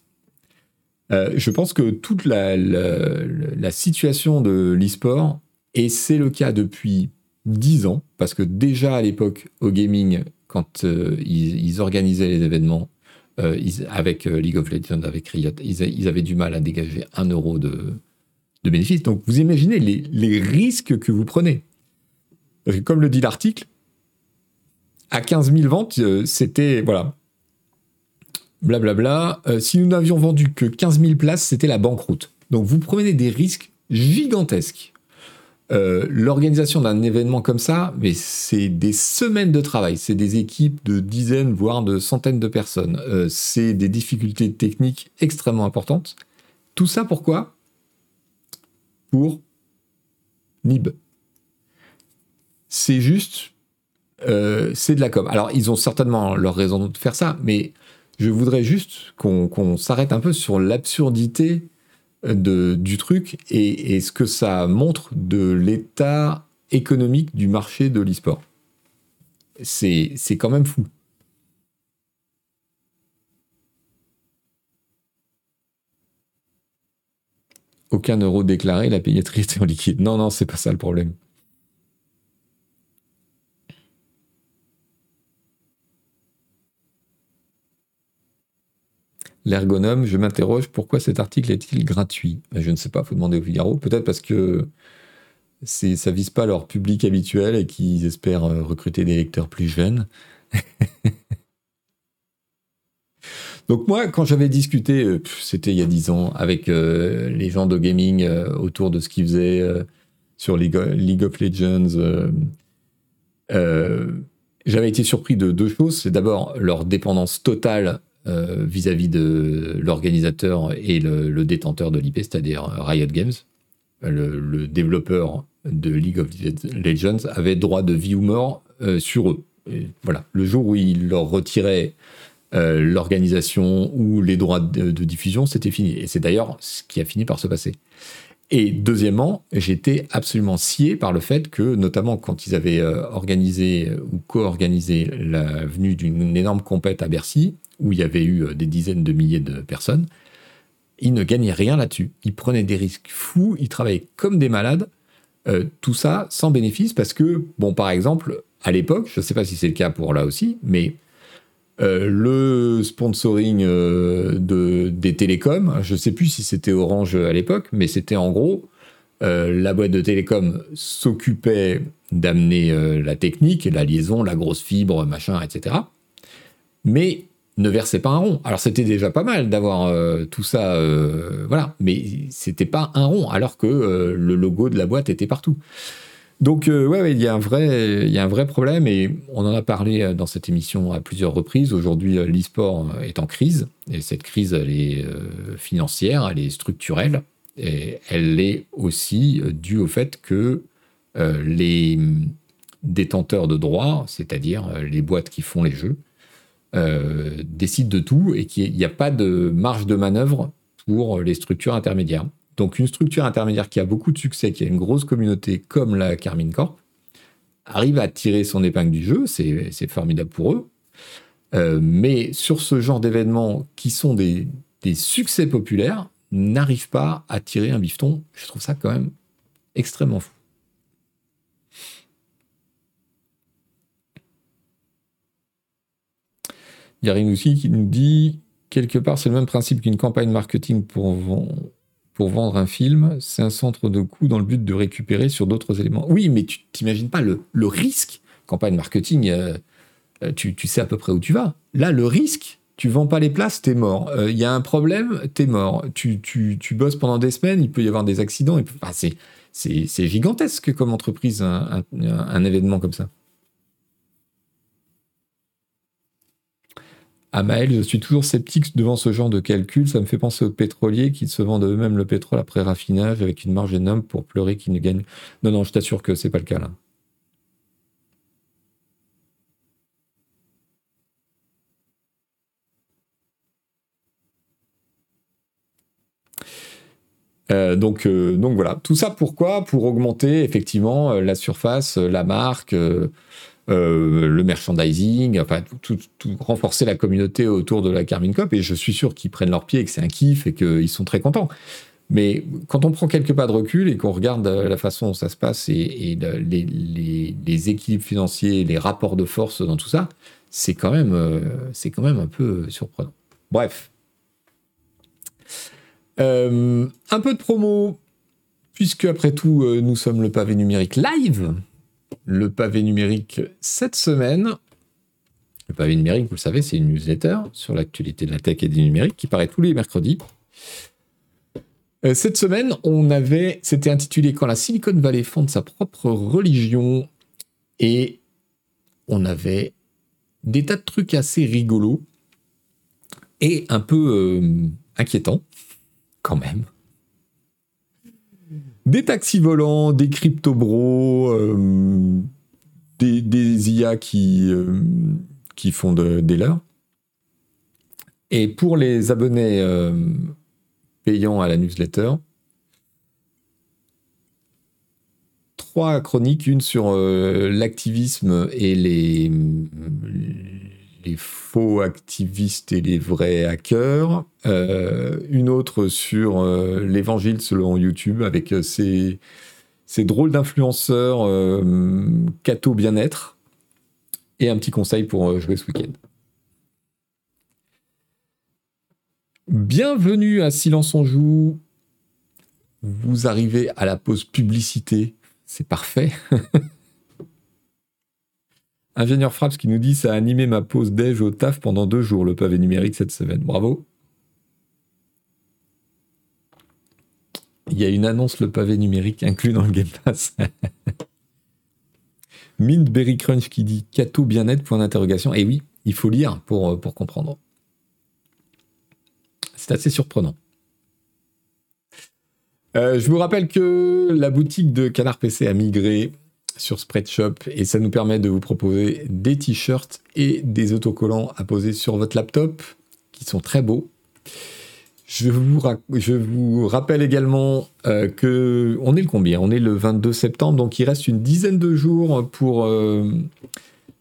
S1: Euh, je pense que toute la, situation de l'e-sport, et c'est le cas depuis 10 ans, parce que déjà à l'époque, au gaming, quand euh, ils, organisaient les événements euh, avec League of Legends, avec Riot, ils, avaient du mal à dégager un euro de, bénéfice. Donc vous imaginez les risques que vous prenez. Comme le dit l'article, à 15 000 ventes, euh, c'était, voilà, blablabla. Euh, si nous n'avions vendu que 15 000 places, c'était la banqueroute. Donc vous prenez des risques gigantesques. Euh, l'organisation d'un événement comme ça, mais c'est des semaines de travail, c'est des équipes de dizaines, voire de centaines de personnes. c'est des difficultés techniques extrêmement importantes. Tout ça pourquoi? Pour Nib. C'est juste euh, c'est de la com. Alors, ils ont certainement leur raison de faire ça, mais je voudrais juste qu'on s'arrête un peu sur l'absurdité euh, du truc et, ce que ça montre de l'état économique du marché de l'e-sport. C'est quand même fou. Aucun euro déclaré, la payeterie était en liquide. Non, non, c'est pas ça le problème. L'ergonome, je m'interroge, pourquoi cet article est-il gratuit? Ben, Je ne sais pas, faut demander au Figaro. Peut-être parce que c'est, ça vise pas leur public habituel et qu'ils espèrent euh, recruter des lecteurs plus jeunes. Donc moi, quand j'avais discuté, euh, c'était il y a dix ans, avec euh, les gens de gaming autour de ce qu'ils faisaient sur League, of Legends, j'avais été surpris de deux choses. C'est d'abord leur dépendance totale euh, vis-à-vis de l'organisateur et le, détenteur de l'IP, c'est-à-dire Riot Games. Le, développeur de League of Legends avait droit de vie ou mort euh, sur eux. voilà, le jour où il leur retirait euh, l'organisation ou les droits de, diffusion, c'était fini. Et c'est d'ailleurs ce qui a fini par se passer. Et deuxièmement, j'étais absolument scié par le fait que, notamment quand ils avaient organisé ou co-organisé la venue d'une énorme compète à Bercy, où il y avait eu euh, des dizaines de milliers de personnes, ils ne gagnaient rien là-dessus. Ils prenaient des risques fous, ils travaillaient comme des malades, euh, tout ça sans bénéfice parce que, bon, par exemple, à l'époque, je ne sais pas si c'est le cas pour là aussi, mais euh, le sponsoring de, des télécoms, je ne sais plus si c'était Orange à l'époque, mais c'était en gros, la boîte de télécom s'occupait d'amener la technique, la liaison, la grosse fibre, machin, etc. Mais ne versait pas un rond. Alors c'était déjà pas mal d'avoir euh, tout ça, euh, voilà, mais c'était pas un rond, alors que euh, le logo de la boîte était partout. Donc, ouais, il y, a un vrai, il y a un vrai problème et on en a parlé dans cette émission à plusieurs reprises. Aujourd'hui, l'e-sport est en crise et cette crise, elle est financière, elle est structurelle et elle est aussi due au fait que les détenteurs de droits, c'est-à-dire les boîtes qui font les jeux, décident de tout et qu'il n'y a pas de marge de manœuvre pour les structures intermédiaires. Donc une structure intermédiaire qui a beaucoup de succès, qui a une grosse communauté comme la Carmine Corp, arrive à tirer son épingle du jeu, c'est formidable pour eux. Euh, mais sur ce genre d'événements qui sont des, succès populaires, n'arrive pas à tirer un bifton. Je trouve ça quand même extrêmement fou. Il y a Rinoussi qui nous dit quelque part c'est le même principe qu'une campagne marketing pour vendre un film, c'est un centre de coût dans le but de récupérer sur d'autres éléments. Oui, mais tu t'imagines pas le, risque. Campagne marketing, euh, euh, tu, sais à peu près où tu vas. Là, le risque, tu vends pas les places, t'es mort. Il euh, y a un problème, t'es mort. Tu, tu, bosses pendant des semaines, il peut y avoir des accidents. c'est gigantesque comme entreprise, un événement comme ça. À Maël, je suis toujours sceptique devant ce genre de calcul. Ça me fait penser aux pétroliers qui se vendent eux-mêmes le pétrole après raffinage avec une marge énorme pour pleurer qu'ils ne gagnent. Non, non, je t'assure que c'est pas le cas là. Euh, donc, euh, donc voilà, tout ça pourquoi? Pour augmenter effectivement euh, la surface, la marque, le merchandising, enfin tout, renforcer la communauté autour de la Carmine Cop. Et je suis sûr qu'ils prennent leur pied et que c'est un kiff et qu'ils sont très contents. Mais quand on prend quelques pas de recul et qu'on regarde la façon dont ça se passe et, les, équilibres financiers, les rapports de force dans tout ça, c'est quand même, euh, quand même un peu surprenant. Bref. Euh, un peu de promo, puisque après tout, nous sommes le pavé numérique live le pavé numérique cette semaine. Le pavé numérique, vous le savez, c'est une newsletter sur l'actualité de la tech et du numérique qui paraît tous les mercredis. Euh, cette semaine, on avait, c'était intitulé Quand la Silicon Valley fonde sa propre religion et on avait des tas de trucs assez rigolos et un peu euh, inquiétants quand même des taxis volants, des crypto-bros, euh, des, IA qui, euh, qui font des leurs. Et pour les abonnés euh, payants à la newsletter, trois chroniques, une sur l'activisme et les, les faux activistes et les vrais hackers, euh, une autre sur euh, l'évangile selon YouTube avec euh, ces, drôles d'influenceurs catho bien-être, et un petit conseil pour jouer ce week-end. Bienvenue à Silence on joue. Vous arrivez à la pause publicité, c'est parfait. Ingénieur Fraps qui nous dit ça a animé ma pause déj au taf pendant deux jours, le pavé numérique cette semaine. Bravo. Il y a une annonce, le pavé numérique inclus dans le Game Pass. Mint Berry Crunch qui dit Cato bien-être, point d'interrogation. Et oui, il faut lire pour, euh, pour comprendre. C'est assez surprenant. Euh, je vous rappelle que la boutique de Canard PC a migré sur Spreadshop et ça nous permet de vous proposer des t-shirts et des autocollants à poser sur votre laptop qui sont très beaux. Je vous, rappelle également euh, que on est le combien? On est le 22 septembre, donc il reste une dizaine de jours pour euh,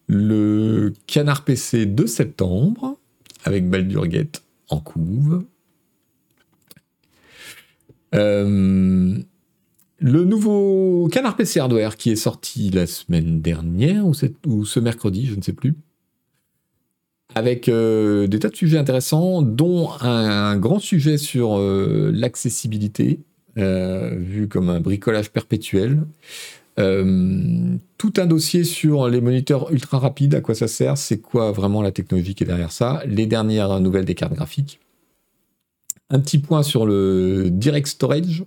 S1: le Canard PC de septembre avec Baldurgate en couve. Euh, le nouveau Canard PC Hardware qui est sorti la semaine dernière ou, ce mercredi, je ne sais plus, avec euh, des tas de sujets intéressants, dont un, grand sujet sur euh, l'accessibilité, euh, vu comme un bricolage perpétuel. tout un dossier sur les moniteurs ultra rapides, à quoi ça sert, c'est quoi vraiment la technologie qui est derrière ça, les dernières nouvelles des cartes graphiques. Un petit point sur le Direct Storage,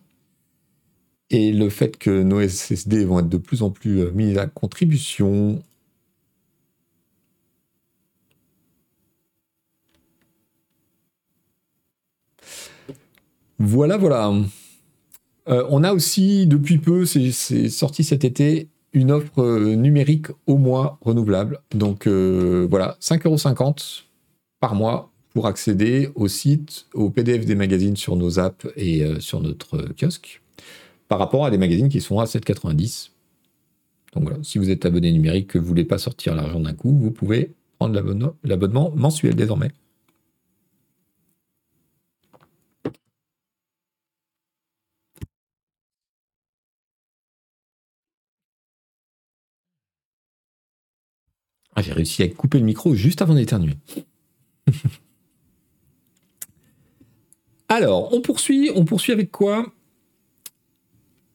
S1: et le fait que nos SSD vont être de plus en plus euh, mis à contribution. Voilà, voilà. Euh, on a aussi, depuis peu, c'est sorti cet été, une offre euh, numérique au mois renouvelable. Donc voilà, 5,50€ par mois pour accéder au site, au PDF des magazines sur nos apps et sur notre kiosque par rapport à des magazines qui sont à 7,90. Donc voilà, si vous êtes abonné numérique, que vous ne voulez pas sortir l'argent d'un coup, vous pouvez prendre l'abonnement mensuel désormais. Ah, j'ai réussi à couper le micro juste avant d'éternuer. Alors, on poursuit, on poursuit avec quoi?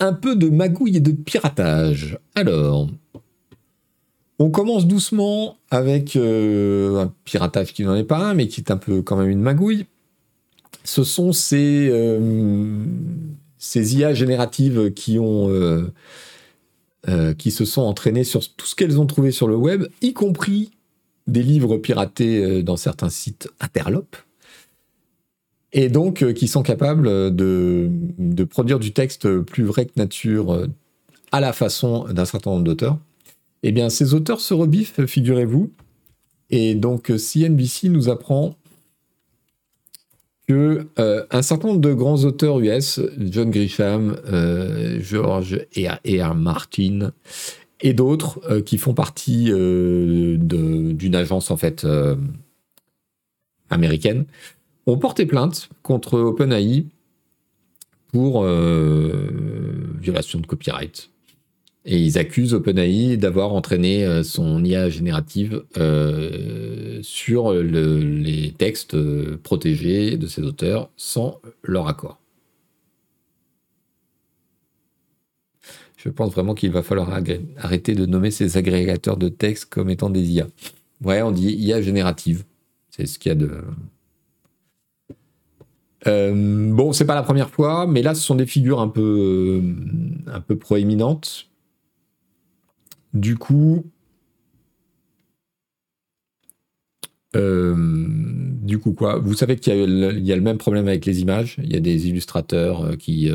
S1: Un peu de magouille et de piratage. Alors, on commence doucement avec euh, un piratage qui n'en est pas un, mais qui est un peu quand même une magouille. Ce sont ces, euh, IA génératives qui ont euh, qui se sont entraînées sur tout ce qu'elles ont trouvé sur le web, y compris des livres piratés dans certains sites interlopes et donc euh, qui sont capables de, de, produire du texte plus vrai que nature euh, à la façon d'un certain nombre d'auteurs. Eh bien, ces auteurs se rebiffent, figurez-vous. Et donc, CNBC nous apprend que euh, certain nombre de grands auteurs US, John Grisham, George et R. Martin, et d'autres qui font partie d'une agence en fait américaine, ont porté plainte contre OpenAI pour euh, violation de copyright. Et ils accusent OpenAI d'avoir entraîné euh, son IA générative euh, sur les textes protégés de ses auteurs sans leur accord. Je pense vraiment qu'il va falloir arrêter de nommer ces agrégateurs de textes comme étant des IA. Ouais, on dit IA générative. C'est ce qu'il y a de, euh, bon, c'est pas la première fois, mais là, ce sont des figures un peu, euh, un peu proéminentes. Du coup, euh, du coup quoi? Vous savez qu'il y, a le même problème avec les images. Il y a des illustrateurs qui,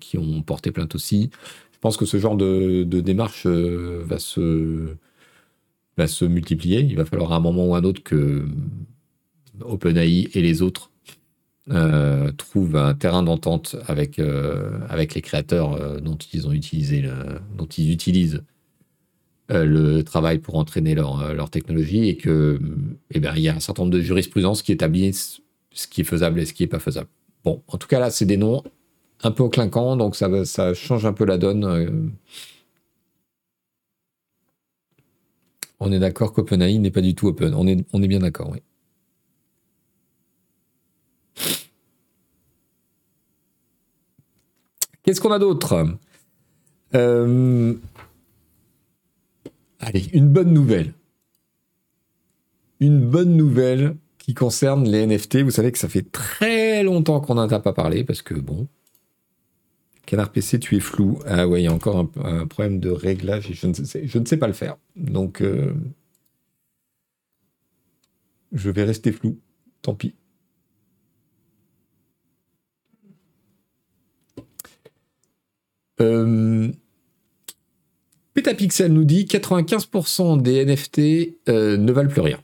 S1: qui ont porté plainte aussi. Je pense que ce genre de, de démarche va se va se multiplier. Il va falloir à un moment ou à un autre que OpenAI et les autres euh, trouve un terrain d'entente avec, euh, avec les créateurs euh, dont ils ont utilisé dont ils utilisent le travail pour entraîner leur, leur technologie et que eh bien, il y a un certain nombre de jurisprudences qui établissent ce qui est faisable et ce qui n'est pas faisable. Bon, en tout cas là, c'est des noms un peu clinquants, donc ça, ça change un peu la donne. On est d'accord qu'OpenAI n'est pas du tout open. On est, on est bien d'accord, oui. Qu'est-ce qu'on a d'autre? Euh, Allez, une bonne nouvelle. Une bonne nouvelle qui concerne les NFT. Vous savez que ça fait très longtemps qu'on n'en a pas parlé parce que bon. Canard PC, tu es flou. Ah ouais, il y a encore un, problème de réglage et je ne, sais, pas le faire. Donc, euh, je vais rester flou. Tant pis. Euh, Petapixel nous dit 95% des NFT euh, ne valent plus rien.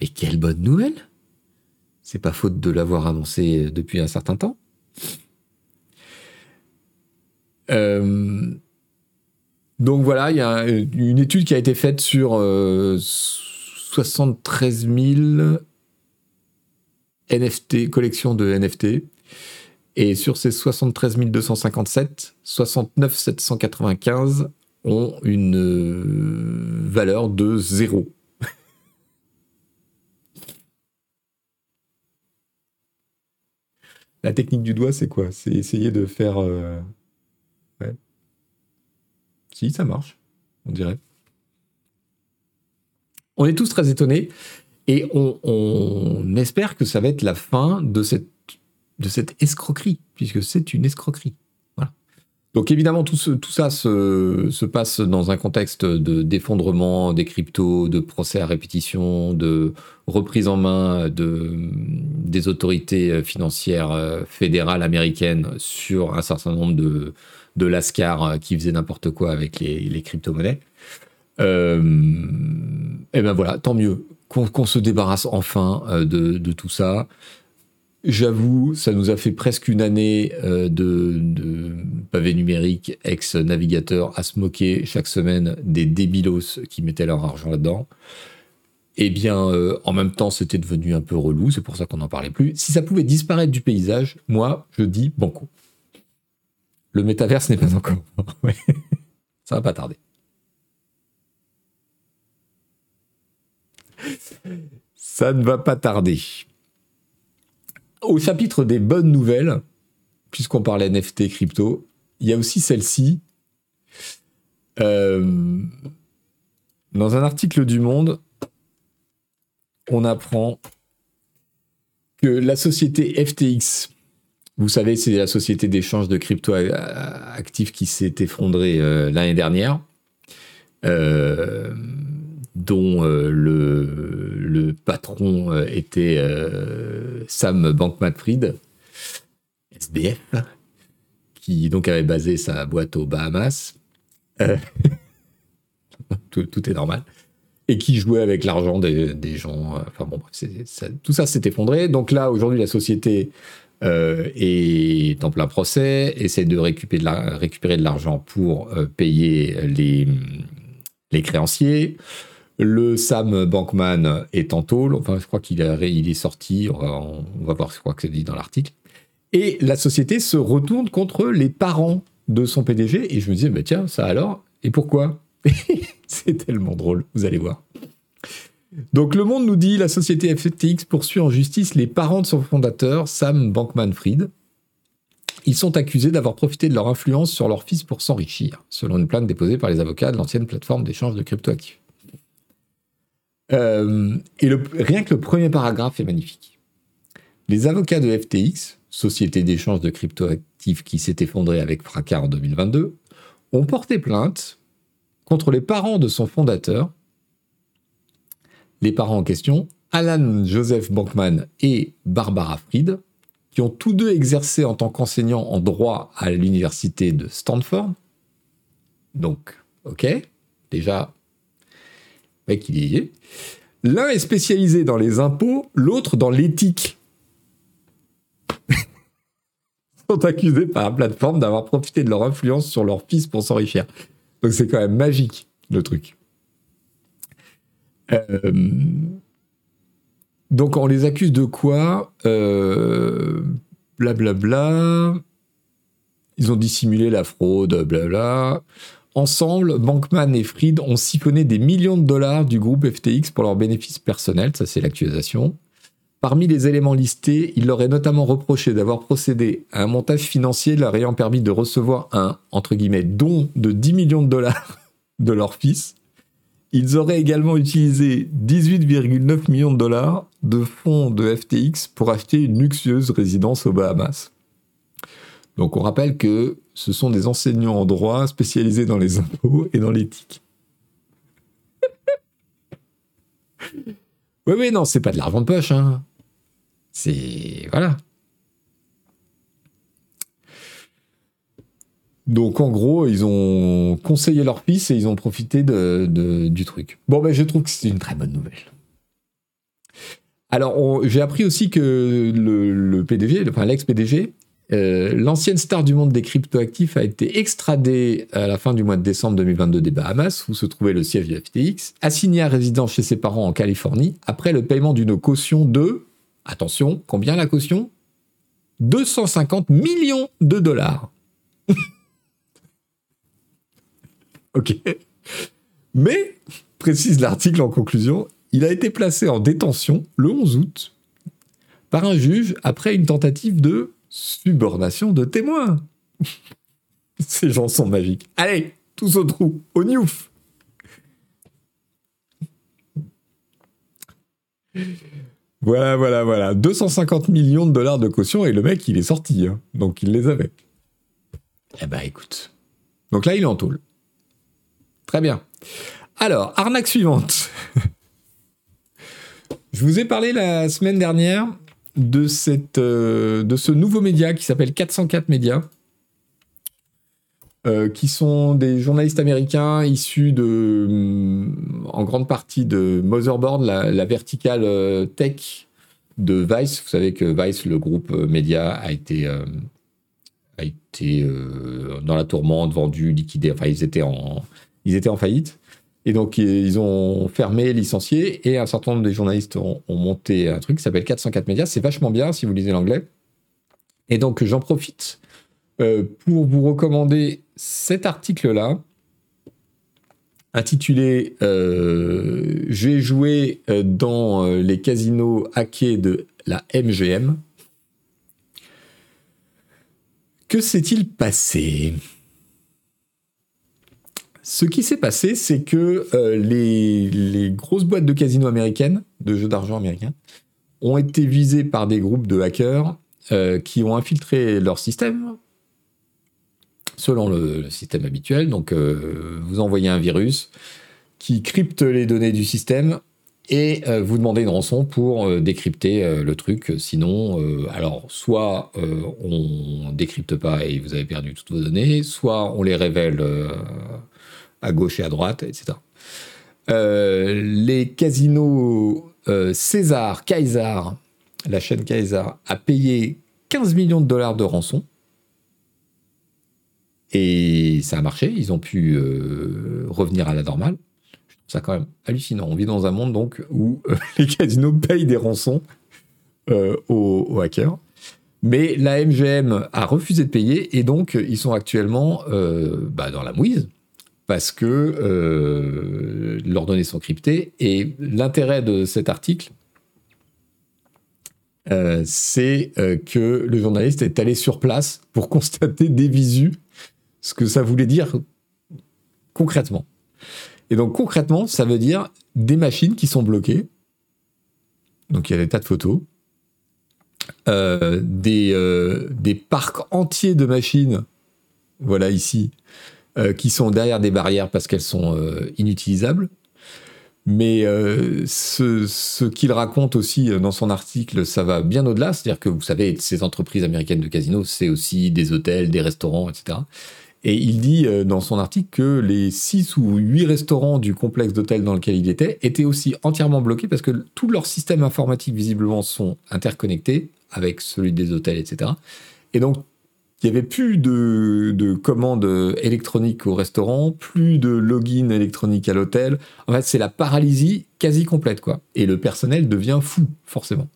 S1: Mais quelle bonne nouvelle C'est pas faute de l'avoir annoncé depuis un certain temps. Euh, donc voilà, il y a une étude qui a été faite sur 73 000 NFT, collections de NFT. Et sur ces 73 257, 69 795 ont une euh, valeur de zéro. La technique du doigt, c'est quoi? C'est essayer de faire... Euh, ouais. Si, ça marche, on dirait. On est tous très étonnés et on espère que ça va être la fin de cette de cette escroquerie, puisque c'est une escroquerie. Voilà. Donc évidemment, tout, ça se, passe dans un contexte de d'effondrement des cryptos, de procès à répétition, de reprise en main des autorités financières fédérales américaines sur un certain nombre de, de lascars qui faisaient n'importe quoi avec les, crypto-monnaies. Euh, et ben voilà, tant mieux qu'on se débarrasse enfin euh, de tout ça. J'avoue, ça nous a fait presque une année euh, de, pavé numérique, ex-navigateur, à se moquer chaque semaine des débilos qui mettaient leur argent là-dedans. Eh bien, euh, en même temps, c'était devenu un peu relou, c'est pour ça qu'on n'en parlait plus. Si ça pouvait disparaître du paysage, moi, je dis banco. Le métaverse n'est pas encore. ça va pas tarder. Ça ne va pas tarder. Au chapitre des bonnes nouvelles, puisqu'on parle NFT crypto, il y a aussi celle-ci. Euh, dans un article du Monde, on apprend que la société FTX, vous savez, c'est la société d'échange de crypto actifs qui s'est effondrée euh, l'année dernière, euh, dont le le patron euh, était euh, Sam Bankman-Fried, SBF, qui donc avait basé sa boîte aux Bahamas. Euh, tout, est normal. Et qui jouait avec l'argent des, gens. Enfin bon, tout ça s'est effondré. Donc là, aujourd'hui, la société est en plein procès, essaie de récupérer de l'argent pour payer les créanciers. Le Sam Bankman est en tôle. Enfin, je crois qu'il est sorti. On va, voir, ce que dit dans l'article. Et la société se retourne contre les parents de son PDG. Et je me disais, bah tiens, ça alors? Et pourquoi? C'est tellement drôle, vous allez voir. Donc le monde nous dit, la société FTX poursuit en justice les parents de son fondateur, Sam Bankman-Fried. Ils sont accusés d'avoir profité de leur influence sur leur fils pour s'enrichir, selon une plainte déposée par les avocats de l'ancienne plateforme d'échange de cryptoactifs. Euh, et rien que le premier paragraphe est magnifique. Les avocats de FTX, société d'échange de cryptoactifs qui s'est effondrée avec fracas en 2022, ont porté plainte contre les parents de son fondateur. Les parents en question, Alan Joseph Bankman et Barbara Fried, qui ont tous deux exercé en tant qu'enseignants en droit à l'université de Stanford. Donc, ok, déjà, mec, il y est. L'un est spécialisé dans les impôts, l'autre dans l'éthique. sont accusés par la plateforme d'avoir profité de leur influence sur leur fils pour s'enrichir. Donc c'est quand même magique, le truc. Euh, donc on les accuse de quoi Blablabla. Euh, bla, bla. Ils ont dissimulé la fraude, blabla. Ensemble, Bankman et Fried ont siphonné des millions de dollars du groupe FTX pour leurs bénéfices personnels, ça c'est l'accusation. Parmi les éléments listés, il leur est notamment reproché d'avoir procédé à un montage financier leur ayant permis de recevoir un, entre guillemets, don de 10 millions de dollars de leur fils. Ils auraient également utilisé 18,9 millions de dollars de fonds de FTX pour acheter une luxueuse résidence aux Bahamas. Donc on rappelle que ce sont des enseignants en droit spécialisés dans les impôts et dans l'éthique. oui, oui, non, c'est pas de l'argent de poche. Hein. C'est. Voilà. Donc en gros, ils ont conseillé leur fils et ils ont profité de, du truc. Bon, ben je trouve que c'est une très bonne nouvelle. Alors j'ai appris aussi que le, le PDG, enfin l'ex-PDG, euh, l'ancienne star du monde des cryptoactifs a été extradée à la fin du mois de décembre 2022 des Bahamas, où se trouvait le siège du FTX, assignée à résidence chez ses parents en Californie, après le paiement d'une caution de, attention, combien la caution? 250 millions de dollars. ok. Mais, précise l'article en conclusion, il a été placé en détention le 11 août par un juge après une tentative de Subordination de témoins. Ces gens sont magiques. Allez, tous au trou, au newf. Voilà, voilà, voilà. 250 millions de dollars de caution et le mec, il est sorti. Hein. Donc, il les avait. Eh ben écoute. Donc là, il est en. Très bien. Alors, arnaque suivante. Je vous ai parlé la semaine dernière de, cette, euh, de ce nouveau média qui s'appelle 404 Médias, euh, qui sont des journalistes américains issus de, mm, en grande partie de Motherboard, la, verticale euh, tech de Vice. Vous savez que Vice, le groupe média, a été, a été dans la tourmente, vendu, liquidé. Enfin, ils étaient en, ils étaient en faillite. Et donc, ils ont fermé, licencié, et un certain nombre de journalistes ont, monté un truc qui s'appelle 404 médias. C'est vachement bien si vous lisez l'anglais. Et donc, j'en profite euh, pour vous recommander cet article-là, intitulé euh, J'ai joué euh, dans les casinos hackés de la MGM. Que s'est-il passé? Ce qui s'est passé, c'est que euh, les, grosses boîtes de casinos américaines, de jeux d'argent américains, ont été visées par des groupes de hackers euh, qui ont infiltré leur système selon le, système habituel. Donc, euh, vous envoyez un virus qui crypte les données du système et vous demandez une rançon pour décrypter le truc. Sinon, alors, soit on décrypte pas et vous avez perdu toutes vos données, soit on les révèle à gauche et à droite, etc. Euh, les casinos euh, César, Kaiser, la chaîne Kaiser, a payé 15 millions de dollars de rançon. Et ça a marché, ils ont pu euh, revenir à la normale. Je trouve ça quand même hallucinant. On vit dans un monde donc où les casinos payent des rançons aux, hackers. Mais la MGM a refusé de payer et donc ils sont actuellement bah, dans la mouise parce que euh, leurs données sont cryptées. Et l'intérêt de cet article, euh, c'est euh, que le journaliste est allé sur place pour constater des visus ce que ça voulait dire concrètement. Et donc concrètement, ça veut dire des machines qui sont bloquées. Donc il y a des tas de photos. des, des parcs entiers de machines, voilà ici, euh, qui sont derrière des barrières parce qu'elles sont euh, inutilisables. Mais euh, ce, qu'il raconte aussi dans son article, ça va bien au-delà. C'est-à-dire que vous savez, ces entreprises américaines de casinos, c'est aussi des hôtels, des restaurants, etc. Et il dit dans son article que les 6 ou 8 restaurants du complexe d'hôtels dans lequel il était étaient aussi entièrement bloqués parce que tous leurs systèmes informatiques visiblement sont interconnectés avec celui des hôtels, etc. Et donc il n'y avait plus de, commandes électroniques au restaurant, plus de login électronique à l'hôtel. En fait, c'est la paralysie quasi complète, quoi. Et le personnel devient fou, forcément.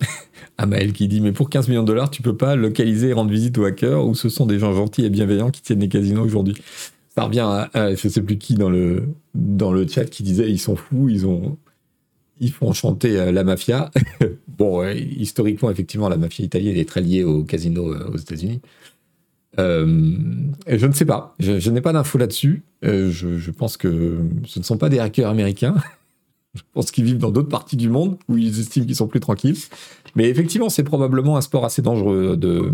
S1: Amael qui dit Mais pour 15 millions de dollars, tu peux pas localiser et rendre visite aux hackers ou ce sont des gens gentils et bienveillants qui tiennent les casinos aujourd'hui ça revient à, je sais plus qui dans le, dans le chat qui disait ils sont fous, ils ont ils font chanter euh, la mafia. bon, historiquement, effectivement, la mafia italienne est très liée au casino euh, aux États-Unis. Euh, je ne sais pas, je, n'ai pas d'infos là-dessus. je, pense que ce ne sont pas des hackers américains. je pense qu'ils vivent dans d'autres parties du monde où ils estiment qu'ils sont plus tranquilles. Mais effectivement, c'est probablement un sport assez dangereux de,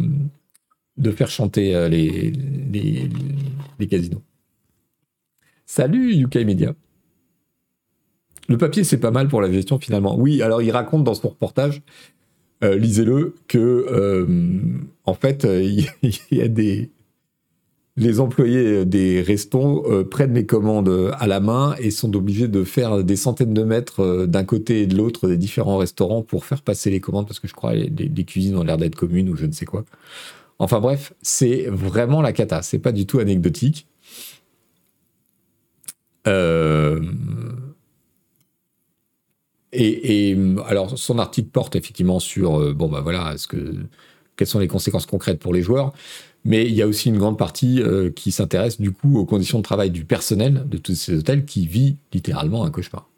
S1: de faire chanter les, les, les casinos. Salut UK Media. Le papier, c'est pas mal pour la gestion finalement. Oui, alors il raconte dans son reportage, euh, lisez-le, que euh, en fait, euh, il y a des. Les employés des restos prennent les commandes à la main et sont obligés de faire des centaines de mètres d'un côté et de l'autre des différents restaurants pour faire passer les commandes parce que je crois les, les cuisines ont l'air d'être communes ou je ne sais quoi. Enfin bref, c'est vraiment la cata. C'est pas du tout anecdotique. Euh, et, alors, son article porte effectivement sur, euh, bon, bah voilà, ce que, quelles sont les conséquences concrètes pour les joueurs, mais il y a aussi une grande partie euh, qui s'intéresse du coup aux conditions de travail du personnel de tous ces hôtels qui vit littéralement un cauchemar.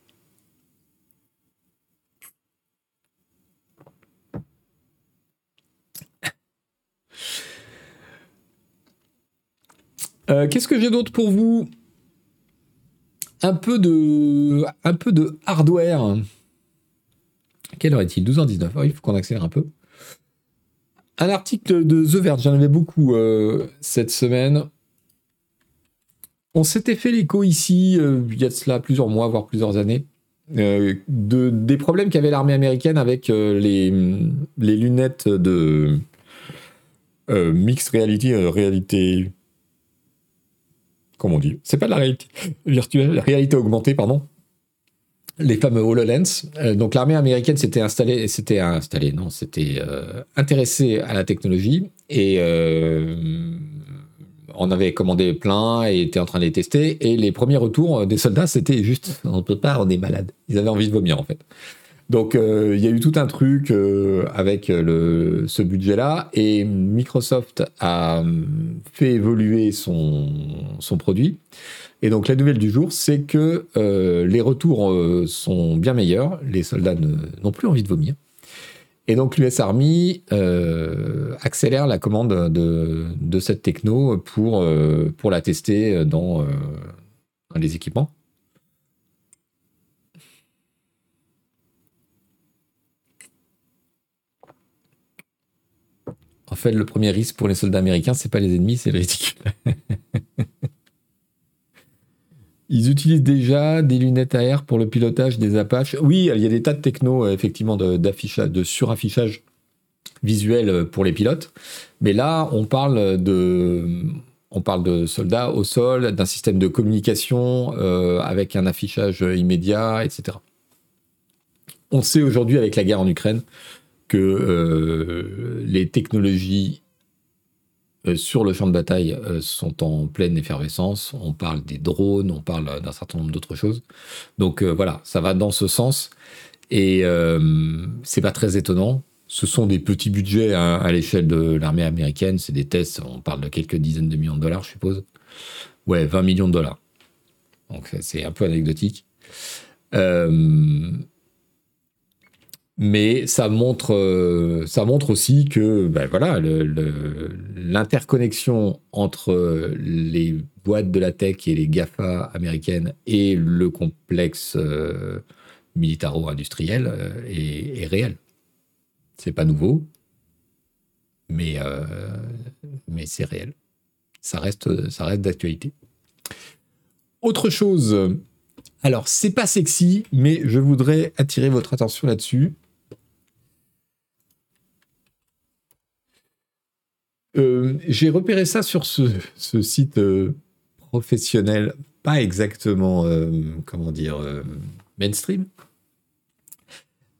S1: Qu'est-ce que j'ai d'autre pour vous? Un peu de, hardware. Quelle heure est-il? 12h19. il faut qu'on accélère un peu. Un article de The Verge, j'en avais beaucoup euh, cette semaine. On s'était fait l'écho ici, euh, il y a de cela plusieurs mois, voire plusieurs années, euh, de, des problèmes qu'avait l'armée américaine avec les, les, lunettes de mixed reality, réalité. Comment on dit C'est pas de la réalité virtuelle, la réalité augmentée, pardon les fameux HoloLens. Euh, donc l'armée américaine s'était installée, s'était installée, non, s'était euh, intéressée à la technologie et euh, on avait commandé plein et était en train de les tester. Et les premiers retours des soldats, c'était juste, on peut pas, on est malade. Ils avaient envie de vomir en fait. Donc il y a eu tout un truc avec le, ce budget-là et Microsoft a fait évoluer son, produit. Et donc la nouvelle du jour, c'est que euh, les retours euh, sont bien meilleurs, les soldats n'ont plus envie de vomir. Et donc l'US Army euh, accélère la commande de, cette techno pour, la tester dans les équipements. Fait, le premier risque pour les soldats américains, c'est pas les ennemis, c'est le ridicule. Ils utilisent déjà des lunettes à air pour le pilotage des Apaches. Oui, il y a des tas de techno, euh, effectivement, d'affichage, de, suraffichage visuel euh, pour les pilotes. Mais là, on parle de, on parle de soldats au sol, d'un système de communication euh, avec un affichage immédiat, etc. On sait aujourd'hui, avec la guerre en Ukraine, que les technologies euh, sur le champ de bataille euh, sont en pleine effervescence. On parle des drones, on parle d'un certain nombre d'autres choses. Donc euh, voilà, ça va dans ce sens. Et c'est pas très étonnant. Ce sont des petits budgets hein, à l'échelle de l'armée américaine. C'est des tests. On parle de quelques dizaines de millions de dollars, je suppose. Ouais, 20 millions de dollars. Donc c'est un peu anecdotique. Euh, mais ça montre, euh, ça montre aussi que ben voilà, l'interconnexion entre les boîtes de la tech et les GAFA américaines et le complexe euh, militaro-industriel euh, est, est, réel. C'est pas nouveau, mais, mais c'est réel. Ça reste, ça reste d'actualité. Autre chose, alors c'est pas sexy, mais je voudrais attirer votre attention là-dessus. Euh, j'ai repéré ça sur ce, site euh, professionnel, pas exactement, euh, comment dire, mainstream.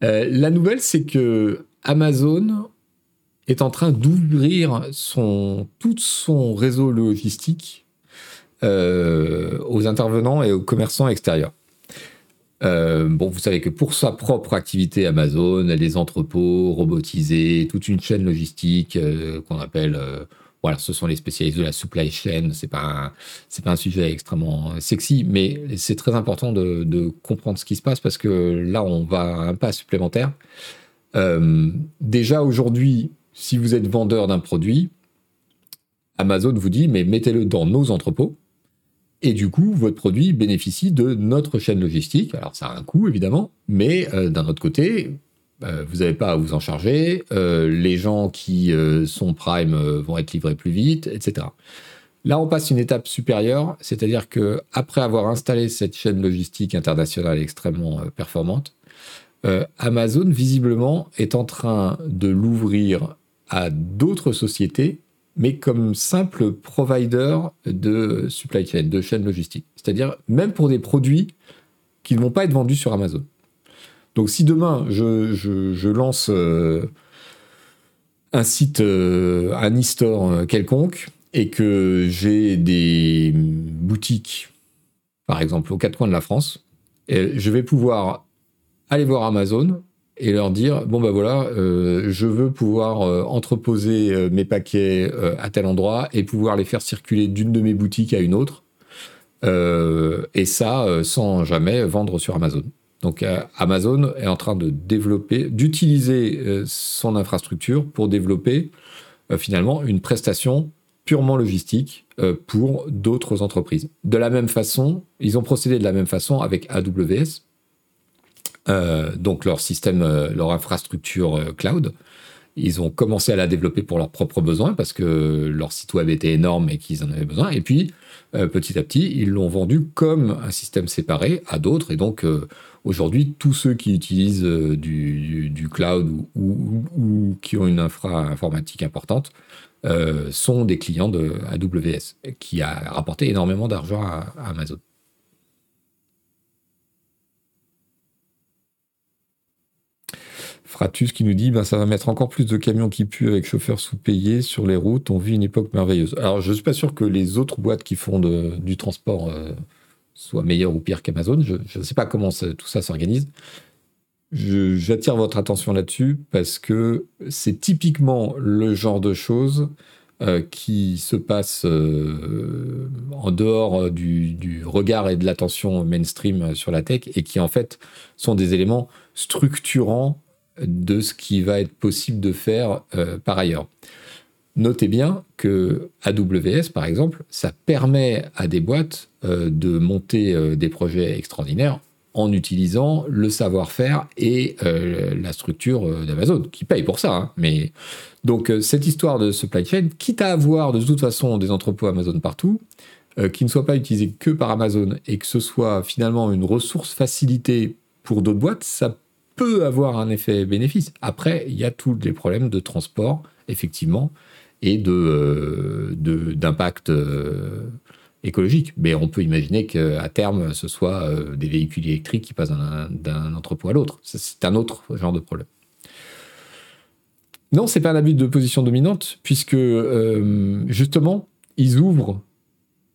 S1: la nouvelle, c'est que Amazon est en train d'ouvrir son, tout son réseau logistique aux intervenants et aux commerçants extérieurs. Euh, bon, vous savez que pour sa propre activité Amazon, les entrepôts robotisés, toute une chaîne logistique euh, qu'on appelle, euh, voilà, ce sont les spécialistes de la supply chain. C'est pas pas un sujet extrêmement sexy, mais c'est très important de, de, comprendre ce qui se passe parce que là, on va un pas supplémentaire. déjà aujourd'hui, si vous êtes vendeur d'un produit, Amazon vous dit mais mettez-le dans nos entrepôts et du coup, votre produit bénéficie de notre chaîne logistique. Alors, ça a un coût, évidemment, mais euh, d'un autre côté, euh, vous n'avez pas à vous en charger. Euh, les gens qui sont Prime vont être livrés plus vite, etc. Là, on passe une étape supérieure, c'est-à-dire que après avoir installé cette chaîne logistique internationale extrêmement performante, Amazon, visiblement, est en train de l'ouvrir à d'autres sociétés mais comme simple provider de supply chain, de chaîne logistique. C'est-à-dire même pour des produits qui ne vont pas être vendus sur Amazon. Donc si demain je, lance euh, un site, euh, un e-store euh, quelconque, et que j'ai des boutiques, par exemple, aux quatre coins de la France, je vais pouvoir aller voir Amazon, et leur dire bon ben voilà, euh, je veux pouvoir euh, entreposer euh, mes paquets à tel endroit et pouvoir les faire circuler d'une de mes boutiques à une autre, et ça sans jamais vendre sur Amazon. Donc Amazon est en train de développer, d'utiliser son infrastructure pour développer finalement une prestation purement logistique pour d'autres entreprises. De la même façon, ils ont procédé de la même façon avec AWS, donc leur système, leur infrastructure cloud. Ils ont commencé à la développer pour leurs propres besoins parce que leur site web était énorme et qu'ils en avaient besoin. Et puis, euh, petit à petit, ils l'ont vendu comme un système séparé à d'autres. Et donc, euh, aujourd'hui, tous ceux qui utilisent euh, du, cloud ou, qui ont une infra informatique importante sont des clients de AWS, qui a rapporté énormément d'argent à Amazon. Fratus qui nous dit ben, ça va mettre encore plus de camions qui puent avec chauffeurs sous-payés sur les routes. On vit une époque merveilleuse. Alors, je ne suis pas sûr que les autres boîtes qui font du transport euh, soient meilleures ou pires qu'Amazon. Je ne sais pas comment tout ça s'organise. J'attire votre attention là-dessus parce que c'est typiquement le genre de choses euh, qui se passe euh, en dehors du, du, regard et de l'attention mainstream sur la tech et qui en fait sont des éléments structurants de ce qui va être possible de faire euh, par ailleurs. Notez bien que AWS, par exemple, ça permet à des boîtes euh, de monter euh, des projets extraordinaires en utilisant le savoir-faire et la structure d'Amazon, qui paye pour ça. Hein. Mais donc cette histoire de supply chain, quitte à avoir de toute façon des entrepôts Amazon partout, qui ne soient pas utilisés que par Amazon et que ce soit finalement une ressource facilitée pour d'autres boîtes, ça peut avoir un effet bénéfice. Après, il y a tous les problèmes de transport, effectivement, et de, euh, d'impact euh, écologique. Mais on peut imaginer qu'à terme, ce soit euh, des véhicules électriques qui passent d'un, entrepôt à l'autre. C'est un autre genre de problème. Non, c'est pas un abus de position dominante, puisque justement, ils ouvrent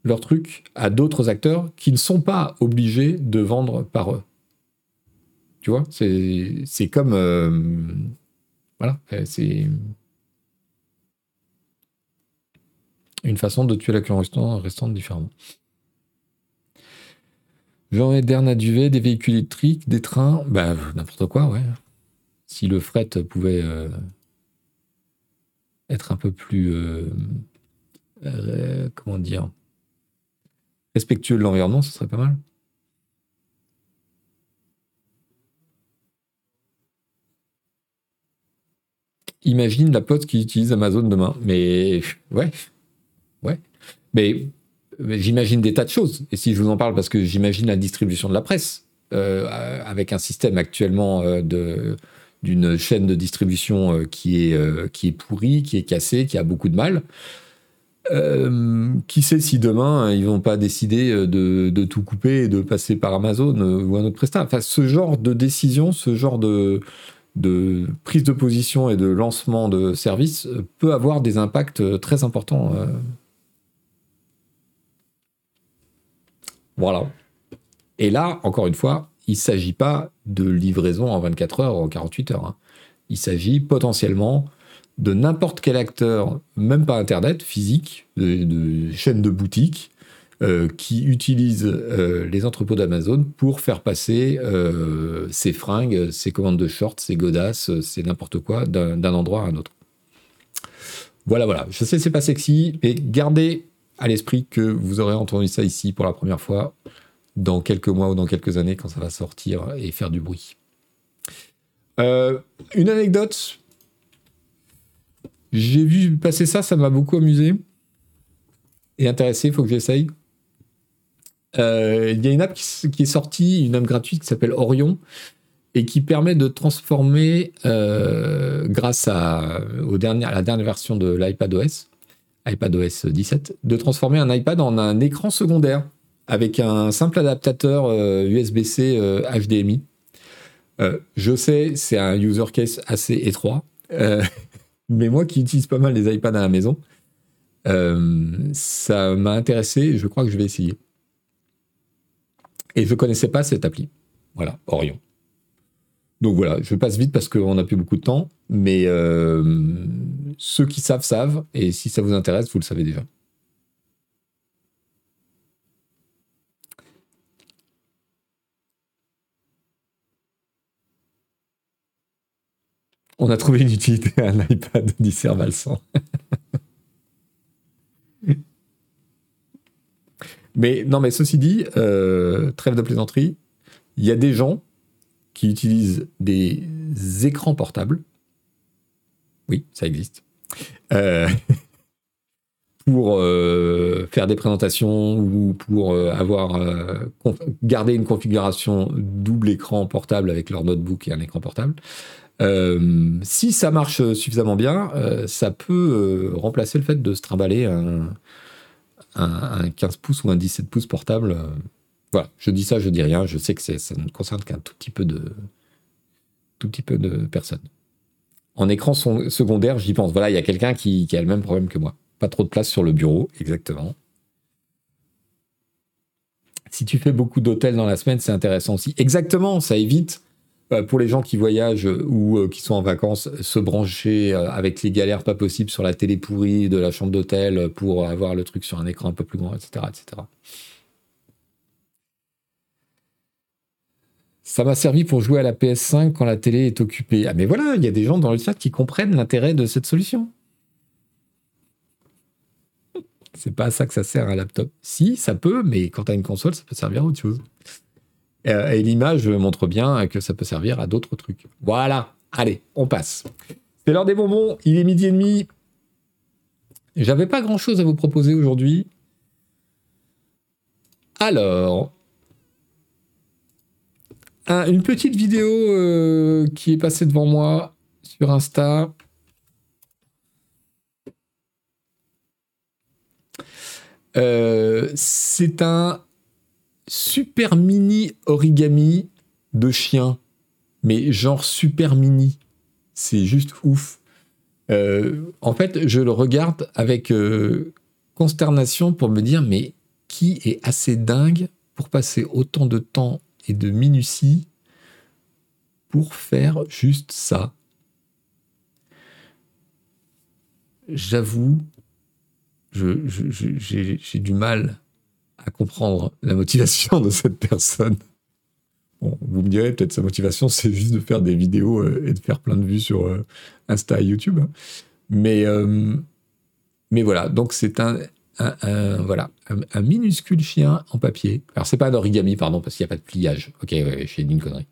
S1: leur truc à d'autres acteurs qui ne sont pas obligés de vendre par eux. Tu vois, c'est comme. Euh, voilà, euh, c'est. Une façon de tuer la queue restante différemment. Genre Dernier duvet, des véhicules électriques, des trains, bah n'importe quoi, ouais. Si le fret pouvait euh, être un peu plus, comment dire, respectueux de l'environnement, ce serait pas mal. Imagine la pote qui utilise Amazon demain. Mais ouais, ouais. Mais, j'imagine des tas de choses. Et si je vous en parle, parce que j'imagine la distribution de la presse, euh, avec un système actuellement euh, de d'une chaîne de distribution euh, qui est qui est pourrie, qui est cassée, qui a beaucoup de mal. qui sait si demain ils vont pas décider de, de, tout couper et de passer par Amazon ou un autre prestat. Enfin, ce genre de décision, ce genre de, de prise de position et de lancement de services euh, peut avoir des impacts euh, très importants. Euh. Voilà. Et là, encore une fois, il ne s'agit pas de livraison en 24 heures ou en 48 heures. Hein. Il s'agit potentiellement de n'importe quel acteur, même pas Internet, physique, de, de chaîne de boutique, euh, qui utilisent euh, les entrepôts d'Amazon pour faire passer euh, ses fringues, ses commandes de shorts, ses godasses, c'est n'importe quoi d'un endroit à un autre. Voilà, voilà. Je sais, c'est pas sexy, mais gardez à l'esprit que vous aurez entendu ça ici pour la première fois dans quelques mois ou dans quelques années quand ça va sortir et faire du bruit. une anecdote. J'ai vu passer ça, ça m'a beaucoup amusé et intéressé. Il faut que j'essaye. Euh, il y a une app qui, est sortie, une app gratuite qui s'appelle Orion et qui permet de transformer, euh, grâce à, la dernière version de l'iPadOS, iPadOS 17, de transformer un iPad en un écran secondaire avec un simple adaptateur USB-C euh, HDMI. je sais, c'est un user case assez étroit, mais moi qui utilise pas mal les iPads à la maison, ça m'a intéressé et je crois que je vais essayer. Et je ne connaissais pas cette appli. Voilà, Orion. Donc voilà, je passe vite parce qu'on n'a plus beaucoup de temps, mais euh, ceux qui savent, savent, et si ça vous intéresse, vous le savez déjà. On a trouvé une utilité à un iPad, dit Servalsan. Mais non, mais ceci dit, euh, trêve de plaisanterie, il y a des gens qui utilisent des écrans portables. Oui, ça existe. Euh, pour euh, faire des présentations ou pour avoir garder une configuration double écran portable avec leur notebook et un écran portable. si ça marche suffisamment bien, ça peut remplacer le fait de se trimballer un, un, 15 pouces ou un 17 pouces portable. Voilà, je dis ça, je dis rien. Je sais que ça ne concerne qu'un tout petit peu de tout petit peu de personnes. En écran secondaire, j'y pense. Voilà, il y a quelqu'un qui, qui a le même problème que moi. Pas trop de place sur le bureau, exactement. Si tu fais beaucoup d'hôtels dans la semaine, c'est intéressant aussi. Exactement, ça évite euh, pour les gens qui voyagent ou euh, qui sont en vacances, se brancher euh, avec les galères pas possibles sur la télé pourrie de la chambre d'hôtel pour avoir le truc sur un écran un peu plus grand, etc. etc. Ça m'a servi pour jouer à la PS5 quand la télé est occupée. Ah mais voilà, il y a des gens dans le chat qui comprennent l'intérêt de cette solution. C'est pas à ça que ça sert un laptop. Si, ça peut, mais quand tu as une console, ça peut servir à autre chose. Euh, et l'image montre bien que ça peut servir à d'autres trucs. Voilà. Allez, on passe. C'est l'heure des bonbons. Il est midi et demi. J'avais pas grand chose à vous proposer aujourd'hui. Alors, une petite vidéo euh, qui est passée devant moi sur Insta. Euh, c'est un super mini origami de chien, mais genre super mini. C'est juste ouf. Euh, en fait, je le regarde avec euh, consternation pour me dire, mais qui est assez dingue pour passer autant de temps et de minutie pour faire juste ça? J'avoue, j'ai du mal à comprendre la motivation de cette personne. vous me direz, peut-être sa motivation, c'est juste de faire des vidéos euh, et de faire plein de vues sur euh, Insta et YouTube. Mais, euh, mais voilà, donc c'est un, voilà, un, minuscule chien en papier. Alors, c'est pas un origami, pardon, parce qu'il n'y a pas de pliage. Ok, ouais, j'ai dit une connerie.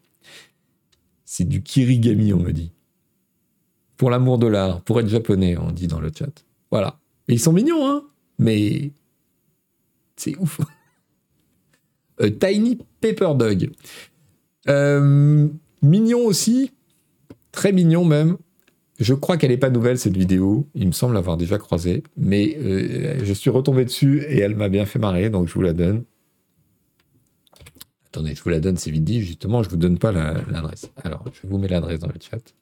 S1: C'est du kirigami, on me dit. Pour l'amour de l'art, pour être japonais, on dit dans le chat. Voilà ils sont mignons, hein Mais c'est ouf. Euh, Tiny Paper Dog. Euh, mignon aussi. Très mignon même. Je crois qu'elle n'est pas nouvelle cette vidéo. Il me semble l'avoir déjà croisée. Mais euh, je suis retombé dessus et elle m'a bien fait marrer, donc je vous la donne. Attendez, je vous la donne, c'est vite dit. Justement, je ne vous donne pas l'adresse. Alors, je vous mets l'adresse dans le chat.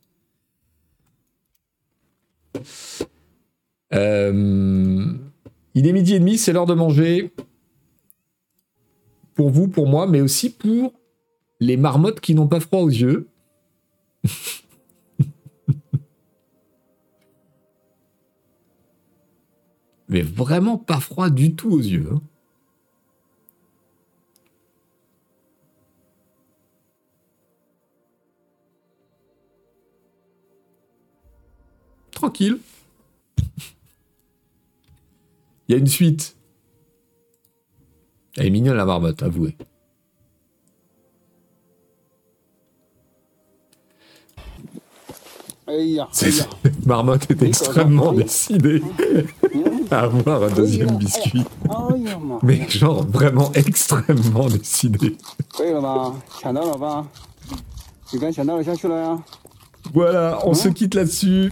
S1: Il est midi et demi, c'est l'heure de manger. Pour vous, pour moi, mais aussi pour les marmottes qui n'ont pas froid aux yeux. mais vraiment pas froid du tout aux yeux. Hein. Tranquille. Il y a une suite. Elle est mignonne la marmotte, avouez. Cette marmotte est extrêmement décidée à avoir un deuxième biscuit. Mais genre vraiment extrêmement décidée. Voilà, on se quitte là-dessus.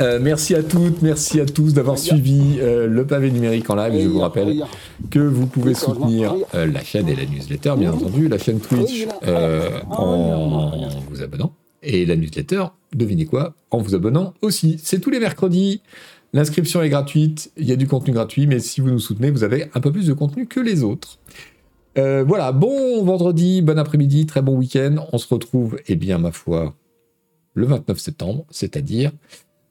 S1: Euh, merci à toutes, merci à tous d'avoir suivi euh, le pavé numérique en live. Je vous rappelle que vous pouvez soutenir euh, la chaîne et la newsletter, bien entendu, la chaîne Twitch en vous abonnant et la newsletter, devinez quoi, en vous abonnant aussi. C'est tous les mercredis. L'inscription est gratuite, il y a du contenu gratuit, mais si vous nous soutenez, vous avez un peu plus de contenu que les autres. voilà, bon vendredi, bon après-midi, très bon week-end. On se retrouve, eh bien, ma foi, le 29 septembre, c'est-à-dire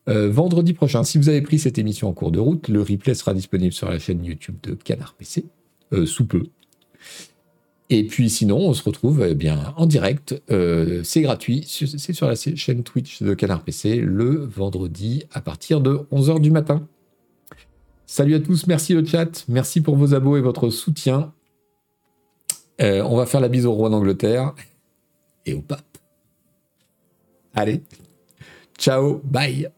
S1: euh, vendredi prochain, si vous avez pris cette émission en cours de route, le replay sera disponible sur la chaîne YouTube de Canard PC, euh, sous peu. Et puis sinon, on se retrouve eh bien en direct. Euh, c'est gratuit. C'est sur la chaîne Twitch de Canard PC le vendredi à partir de 11h du matin. Salut à tous, merci le chat, merci pour vos abos et votre soutien. On va faire la bise au roi d'Angleterre et au pape. Allez, ciao, bye